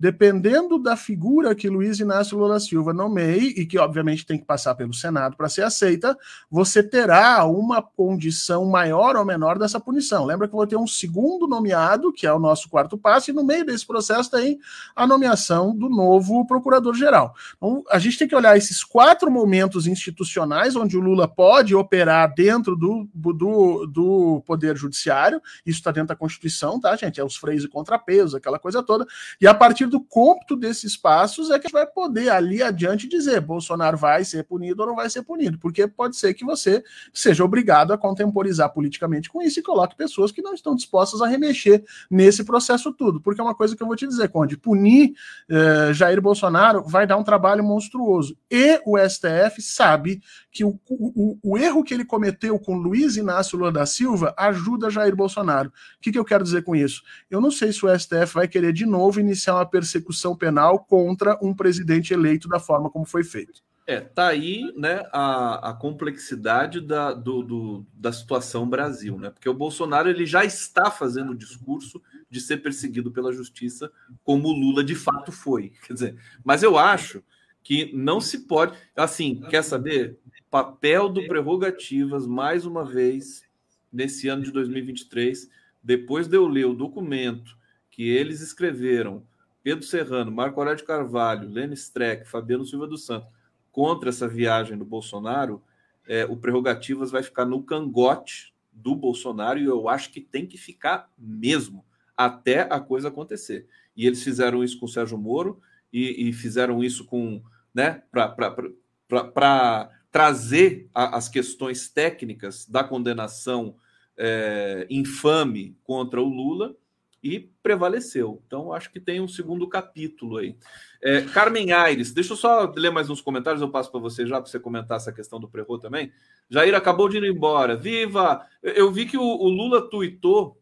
dependendo da figura que Luiz Inácio Lula Silva nomeie, e que obviamente tem que passar pelo Senado para ser aceita, você terá uma condição maior ou menor dessa punição. Lembra que eu vou ter um segundo nomeado, que é o nosso quarto passo, e no meio desse processo tem a nomeação do novo procurador-geral. Então, a gente tem que olhar esses quatro momentos institucionais onde o Lula pode operar dentro do, do, do Poder Judiciário, isso está dentro da Constituição, tá, gente? É os freios e contrapesos, aquela coisa toda, e a partir do cômputo desses passos é que a gente vai poder ali adiante dizer Bolsonaro vai ser punido ou não vai ser punido, porque pode ser que você seja obrigado a contemporizar politicamente com isso e coloque pessoas que não estão dispostas a remexer nesse processo tudo, porque é uma coisa que eu vou te dizer, Conde, punir eh, Jair Bolsonaro vai dar um trabalho monstruoso, e o STF sabe que o, o, o erro que ele cometeu com Luiz Inácio Lula da Silva ajuda Jair Bolsonaro. O que, que eu quero dizer com isso? Eu não sei se o STF vai querer de novo iniciar uma persecução penal contra um presidente eleito da forma como foi feito.
É, tá aí né, a, a complexidade da, do, do, da situação Brasil, né? Porque o Bolsonaro ele já está fazendo o discurso de ser perseguido pela justiça, como o Lula de fato foi. Quer dizer, mas eu acho que não se pode. Assim, quer saber? Papel do Prerrogativas, mais uma vez, nesse ano de 2023, depois de eu ler o documento que eles escreveram, Pedro Serrano, Marco Aurélio Carvalho, Lênin Streck, Fabiano Silva dos Santos, contra essa viagem do Bolsonaro, é, o Prerrogativas vai ficar no cangote do Bolsonaro e eu acho que tem que ficar mesmo, até a coisa acontecer. E eles fizeram isso com o Sérgio Moro e, e fizeram isso com, né, para trazer a, as questões técnicas da condenação é, infame contra o Lula e prevaleceu. Então, acho que tem um segundo capítulo aí. É, Carmen Aires, deixa eu só ler mais uns comentários, eu passo para você já, para você comentar essa questão do Prerro também. Jair acabou de ir embora. Viva! Eu vi que o, o Lula tuitou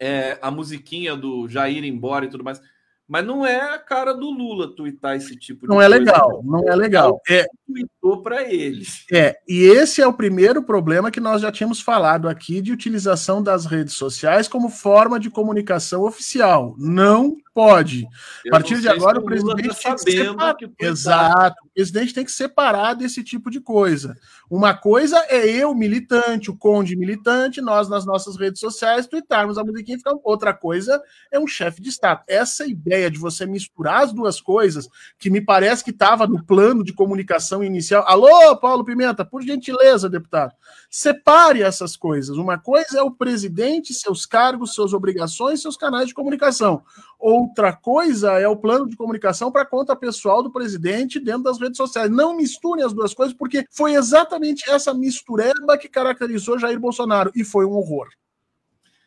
é, a musiquinha do Jair embora e tudo mais. Mas não é a cara do Lula tuitar esse tipo de
Não é legal, não é legal. É,
tuitou para eles.
É, e esse é o primeiro problema que nós já tínhamos falado aqui de utilização das redes sociais como forma de comunicação oficial. Não pode. a partir de agora, o presidente tá tem que separar. Que Exato. O presidente tem que separar desse tipo de coisa. Uma coisa é eu, militante, o conde militante, nós nas nossas redes sociais, tweetarmos a musiquinha e ficar. Outra coisa é um chefe de Estado. Essa ideia de você misturar as duas coisas, que me parece que estava no plano de comunicação inicial. Alô, Paulo Pimenta, por gentileza, deputado. Separe essas coisas. Uma coisa é o presidente, seus cargos, suas obrigações, seus canais de comunicação. Outra coisa é o plano de comunicação para conta pessoal do presidente dentro das redes sociais. Não misturem as duas coisas, porque foi exatamente essa mistureba que caracterizou Jair Bolsonaro e foi um horror.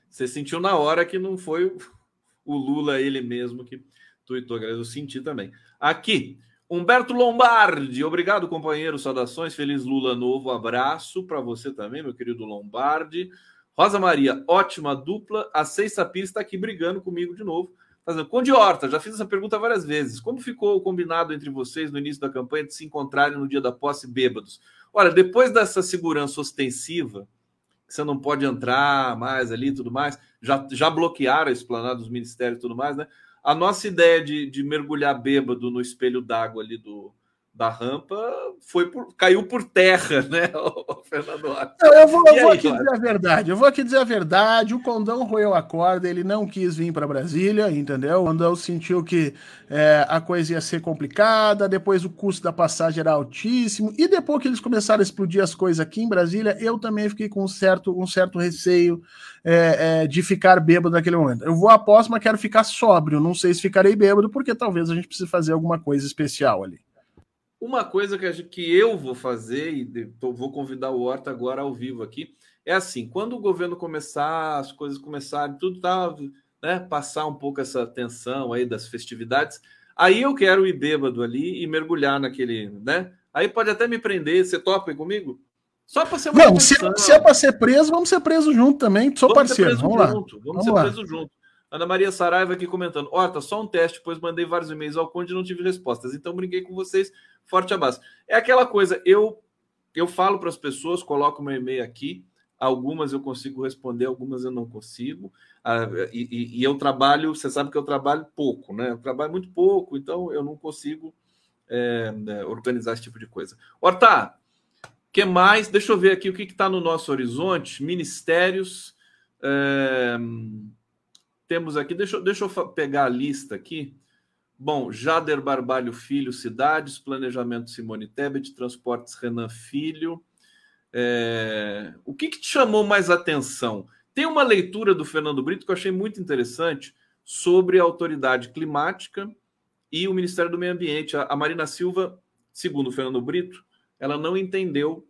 Você sentiu na hora que não foi o Lula ele mesmo que tuitou, eu senti também. Aqui, Humberto Lombardi, obrigado, companheiro. Saudações, feliz Lula novo. Abraço para você também, meu querido Lombardi. Rosa Maria, ótima dupla. A Seis Sapir está aqui brigando comigo de novo. Fazendo. Conde Horta, já fiz essa pergunta várias vezes. Como ficou o combinado entre vocês no início da campanha de se encontrarem no dia da posse bêbados? Olha, depois dessa segurança ostensiva, que você não pode entrar mais ali e tudo mais, já, já bloquearam a esplanada dos ministérios e tudo mais, né? A nossa ideia de, de mergulhar bêbado no espelho d'água ali do, da rampa foi por, caiu por terra, <laughs> né, o
Fernando Eu vou, eu vou aí, aqui dizer a verdade. Eu vou aqui dizer a verdade. O Condão roeu a corda, ele não quis vir para Brasília, entendeu? O Condão sentiu que é, a coisa ia ser complicada, depois o custo da passagem era altíssimo, e depois que eles começaram a explodir as coisas aqui em Brasília, eu também fiquei com um certo, um certo receio é, é, de ficar bêbado naquele momento. Eu vou posse, mas quero ficar sóbrio. Não sei se ficarei bêbado, porque talvez a gente precise fazer alguma coisa especial ali.
Uma coisa que, que eu vou fazer, e vou convidar o Horta agora ao vivo aqui, é assim: quando o governo começar, as coisas começarem, tudo tá, né, passar um pouco essa tensão aí das festividades, aí eu quero ir bêbado ali e mergulhar naquele, né? Aí pode até me prender, você topa comigo?
Só para ser uma Não, se, se, é para ser preso, vamos ser presos junto também. Sou vamos parceiro.
Vamos lá. Junto, vamos, vamos ser lá. presos junto. Ana Maria Saraiva aqui comentando. Horta, só um teste, pois mandei vários e-mails ao Conde e não tive respostas. Então brinquei com vocês. Forte abraço. É aquela coisa, eu eu falo para as pessoas, coloco meu e-mail aqui. Algumas eu consigo responder, algumas eu não consigo. Ah, e, e, eu trabalho, você sabe que eu trabalho pouco, né? Eu trabalho muito pouco, então eu não consigo é, organizar esse tipo de coisa. Horta, que mais? Deixa eu ver aqui o que está no nosso horizonte. Ministérios. É, temos aqui, deixa, deixa eu pegar a lista aqui. Bom, Jader Barbalho Filho, Cidades, Planejamento Simone Tebet, Transportes Renan Filho. É... O que, que te chamou mais atenção? Tem uma leitura do Fernando Brito que eu achei muito interessante sobre a autoridade climática e o Ministério do Meio Ambiente. A Marina Silva, segundo o Fernando Brito, ela não entendeu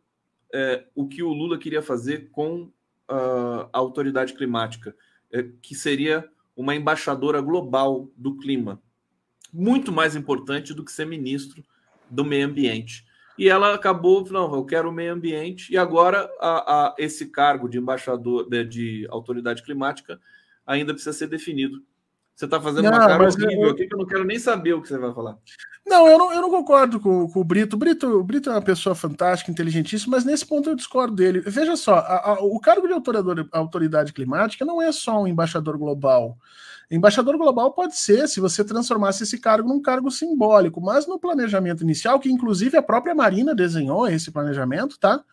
é, o que o Lula queria fazer com a autoridade climática. É, que seria uma embaixadora global do clima, muito mais importante do que ser ministro do meio ambiente. E ela acabou, não, eu quero o meio ambiente, e agora a, a, esse cargo de embaixador de, de, autoridade climática ainda precisa ser definido. Você está fazendo não, uma cara horrível eu... aqui que eu não quero nem saber o que você vai falar.
Não, eu não, eu não concordo com, com o Brito. O Brito. O Brito é uma pessoa fantástica, inteligentíssima, mas nesse ponto eu discordo dele. Veja só, a, a, o cargo de autoridade climática não é só um embaixador global. Embaixador global pode ser se você transformasse esse cargo num cargo simbólico, mas no planejamento inicial, que inclusive a própria Marina desenhou esse planejamento, tá?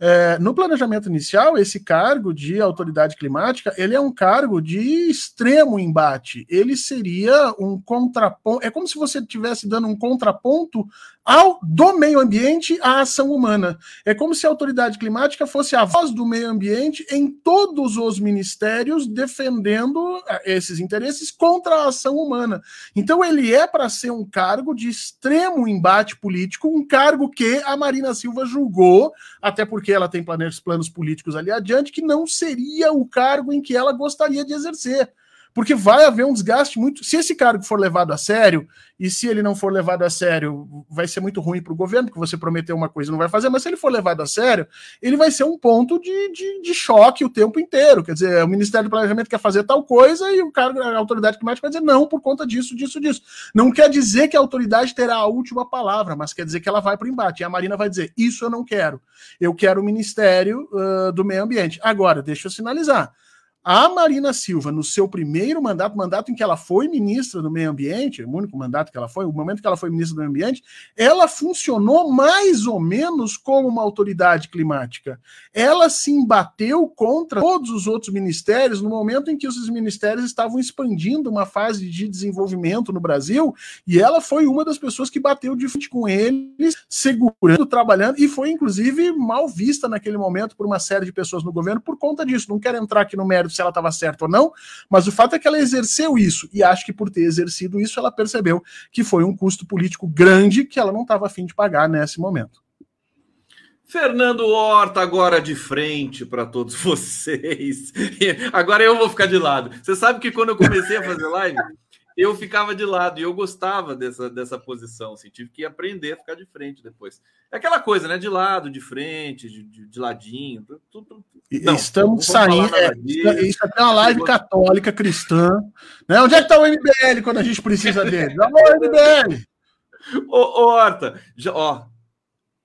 É, no planejamento inicial, esse cargo de autoridade climática, ele é um cargo de extremo embate. Ele seria um contraponto, é como se você estivesse dando um contraponto ao do meio ambiente à ação humana. É como se a autoridade climática fosse a voz do meio ambiente em todos os ministérios defendendo é, esses interesses contra a ação humana. Então ele é para ser um cargo de extremo embate político, um cargo que a Marina Silva julgou, até porque ela tem planos políticos ali adiante, que não seria o cargo em que ela gostaria de exercer. Porque vai haver um desgaste muito. Se esse cargo for levado a sério, e se ele não for levado a sério, vai ser muito ruim para o governo, porque você prometeu uma coisa e não vai fazer, mas se ele for levado a sério, ele vai ser um ponto de, de, de choque o tempo inteiro. Quer dizer, o Ministério do Planejamento quer fazer tal coisa e o cargo, a autoridade climática vai dizer não por conta disso, disso, disso. Não quer dizer que a autoridade terá a última palavra, mas quer dizer que ela vai para o embate. E a Marina vai dizer: Isso eu não quero. Eu quero o Ministério uh, do Meio Ambiente. Agora, deixa eu sinalizar. A Marina Silva, no seu primeiro mandato, mandato em que ela foi ministra do Meio Ambiente, o único mandato que ela foi, o momento que ela foi ministra do Meio Ambiente, ela funcionou mais ou menos como uma autoridade climática. Ela se embateu contra todos os outros ministérios no momento em que esses ministérios estavam expandindo uma fase de desenvolvimento no Brasil, e ela foi uma das pessoas que bateu de frente com eles, segurando, trabalhando, e foi inclusive mal vista naquele momento por uma série de pessoas no governo por conta disso. Não quero entrar aqui no mérito se ela estava certa ou não, mas o fato é que ela exerceu isso, e acho que por ter exercido isso, ela percebeu que foi um custo político grande que ela não estava afim de pagar nesse momento.
Fernando Horta, agora de frente para todos <laughs> vocês. Agora eu vou ficar de lado. Você sabe que quando eu comecei a fazer live, eu ficava de lado e eu gostava dessa, dessa posição. Assim, tive que aprender a ficar de frente depois. É aquela coisa, né? De lado, de frente, de, de, de ladinho. Tudo,
não, Estamos saindo. É, isso aqui é uma live católica cristã. Né? Onde é que está o MBL quando a gente precisa dele? Alô, MBL! <laughs>
Ô, ô Horta, já, ó,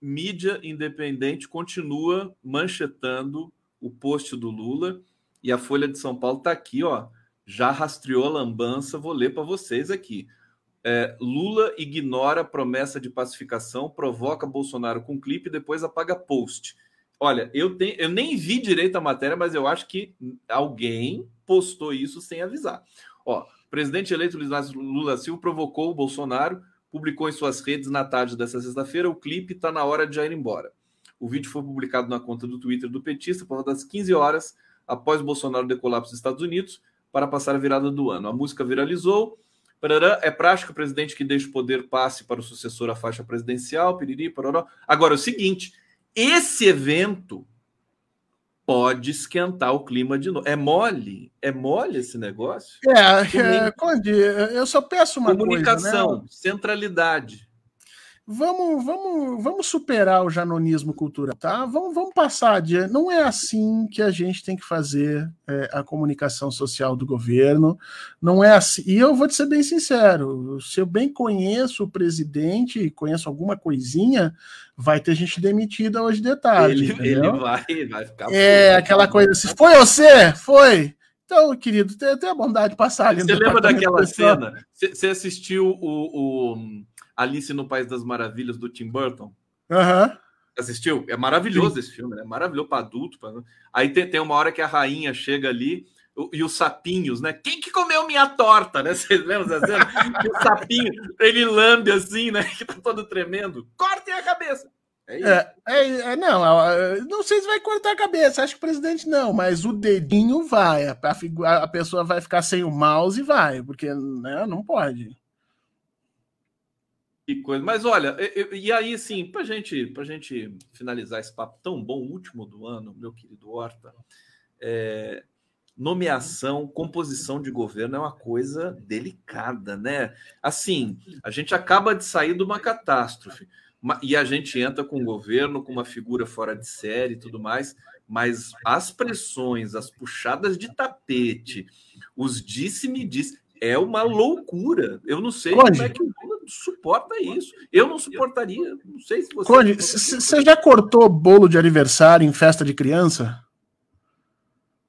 mídia independente continua manchetando o post do Lula e a Folha de São Paulo está aqui, ó já rastreou a lambança, vou ler para vocês aqui. É, Lula ignora promessa de pacificação, provoca Bolsonaro com clipe e depois apaga post. Olha, eu, tenho, eu nem vi direito a matéria, mas eu acho que alguém postou isso sem avisar. Ó, presidente eleito Lula Silva provocou o Bolsonaro, publicou em suas redes na tarde dessa sexta-feira o clipe está na hora de já ir embora. O vídeo foi publicado na conta do Twitter do petista por volta das 15 horas após Bolsonaro decolar para os Estados Unidos para passar a virada do ano. A música viralizou. Parará, é prático o presidente que deixa o poder passe para o sucessor à faixa presidencial. Piriri, parará. Agora, é o seguinte: esse evento pode esquentar o clima de novo. É mole? É mole esse negócio?
É, é Conde, eu só peço uma
Comunicação,
coisa, né?
centralidade
vamos, vamos, vamos superar o janonismo cultural, tá? Vamos, vamos passar adiante. Não é assim que a gente tem que fazer é, a comunicação social do governo. Não é assim. E eu vou te ser bem sincero: se eu bem conheço o presidente e conheço alguma coisinha, vai ter gente demitida hoje de tarde.
Ele, ele vai, vai ficar.
É aquela coisa. Se foi você, foi. Então, querido, tenha a bondade de passar ali.
Você lembra daquela cena? Você assistiu o, o Alice no País das Maravilhas do Tim Burton.
Uhum.
Assistiu? É maravilhoso Sim. esse filme, né? Maravilhoso para adulto. Pra... Aí tem, tem uma hora que a rainha chega ali e os sapinhos, né? Quem que comeu minha torta, né? <laughs> Vocês lembram dessa cena? o sapinho, ele lambe assim, né? <laughs> Que tá todo tremendo. Cortem a cabeça.
É, isso. É, é, é, não, não sei se vai cortar a cabeça, acho que o presidente não, mas o dedinho vai, a, a, a pessoa vai ficar sem o mouse e vai, porque né, não pode.
Que coisa. Mas olha, e, aí, assim, para gente, a gente finalizar esse papo tão bom, último do ano, meu querido Horta, é, nomeação, composição de governo é uma coisa delicada, né? Assim, a gente acaba de sair de uma catástrofe e a gente entra com o governo, com uma figura fora de série e tudo mais, mas as pressões, as puxadas de tapete, os disse-me-disse, é uma loucura. Eu não sei como é que o suporta isso. Eu não suportaria. Não sei se você.
Conde, você já cortou bolo de aniversário em festa de criança?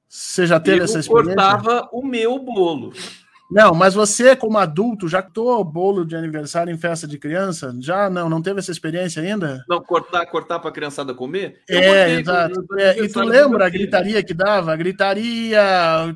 Você já teve
eu
essa experiência?
Eu cortava o meu bolo.
Não, mas você, como adulto, já cortou bolo de aniversário em festa de criança? Já não, não teve essa experiência ainda?
Não, cortar, cortar para a criançada comer?
é, exato. É, e tu lembra a gritaria que dava? A gritaria,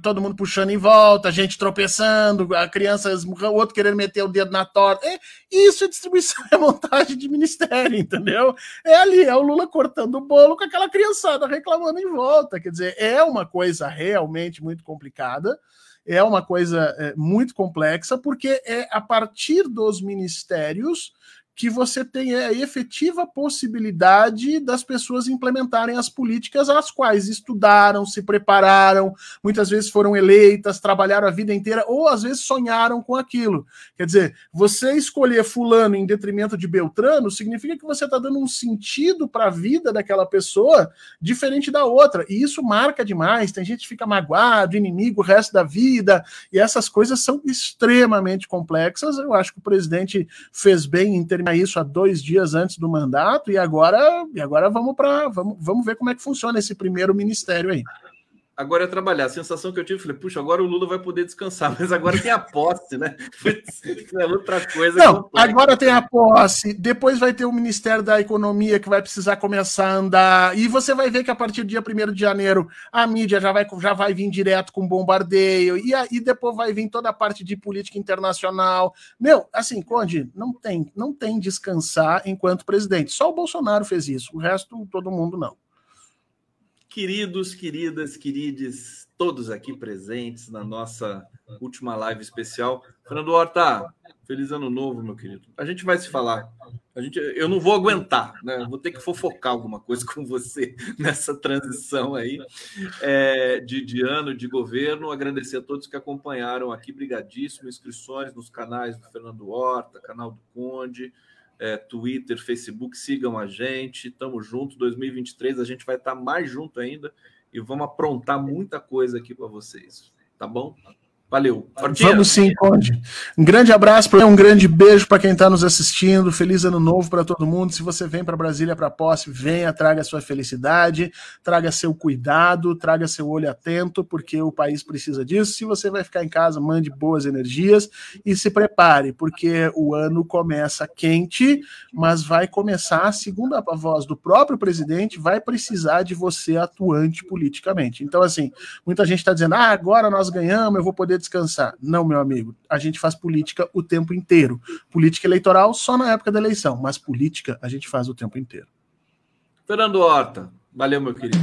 todo mundo puxando em volta, a gente tropeçando, a criança, o outro querendo meter o dedo na torta. É, isso é distribuição, <laughs> é montagem de ministério, entendeu? É ali, é o Lula cortando o bolo com aquela criançada reclamando em volta. Quer dizer, é uma coisa realmente muito complicada é uma coisa é, muito complexa, porque é a partir dos ministérios que você tem a efetiva possibilidade das pessoas implementarem as políticas às quais estudaram, se prepararam, muitas vezes foram eleitas, trabalharam a vida inteira, ou às vezes sonharam com aquilo. Quer dizer, você escolher Fulano em detrimento de Beltrano significa que você está dando um sentido para a vida daquela pessoa diferente da outra. E isso marca demais. Tem gente que fica magoado, inimigo o resto da vida, e essas coisas são extremamente complexas. Eu acho que o presidente fez bem em terminar isso há dois dias antes do mandato e agora, e agora vamos para vamos, vamos ver como é que funciona esse primeiro ministério aí.
Agora é trabalhar. A sensação que eu tive, falei, puxa, agora o Lula vai poder descansar, <laughs> mas agora tem a posse, né? <laughs> é outra coisa.
Não, complexa. agora tem a posse, depois vai ter o Ministério da Economia que vai precisar começar a andar, e você vai ver que a partir do dia 1 de janeiro a mídia já vai, já vai vir direto com bombardeio, e aí depois vai vir toda a parte de política internacional. Meu, assim, Conde, não tem, não tem descansar enquanto presidente. Só o Bolsonaro fez isso, o resto, todo mundo não.
Queridos, queridas, querides, todos aqui presentes na nossa última live especial. Fernando Horta, feliz ano novo, meu querido. A gente vai se falar. A gente, eu não vou aguentar, né? Vou ter que fofocar alguma coisa com você <laughs> nessa transição aí é, de, de ano, de governo. Agradecer a todos que acompanharam aqui. Brigadíssimo. Inscrições nos canais do Fernando Horta, canal do Conde é, Twitter, Facebook, sigam a gente, tamo junto. 2023 a gente vai estar tá mais junto ainda e vamos aprontar muita coisa aqui para vocês, tá bom? Valeu.
Vamos sim, Conde. Um grande abraço, um grande beijo para quem está nos assistindo. Feliz ano novo para todo mundo. Se você vem para Brasília para posse, venha, traga sua felicidade, traga seu cuidado, traga seu olho atento, porque o país precisa disso. Se você vai ficar em casa, mande boas energias e se prepare, porque o ano começa quente, mas vai começar, segundo a voz do próprio presidente, vai precisar de você atuante politicamente. Então, assim, muita gente está dizendo: ah, agora nós ganhamos, eu vou poder descansar. Não, meu amigo. A gente faz política o tempo inteiro. Política eleitoral só na época da eleição, mas política a gente faz o tempo inteiro.
Fernando Horta, valeu, meu querido.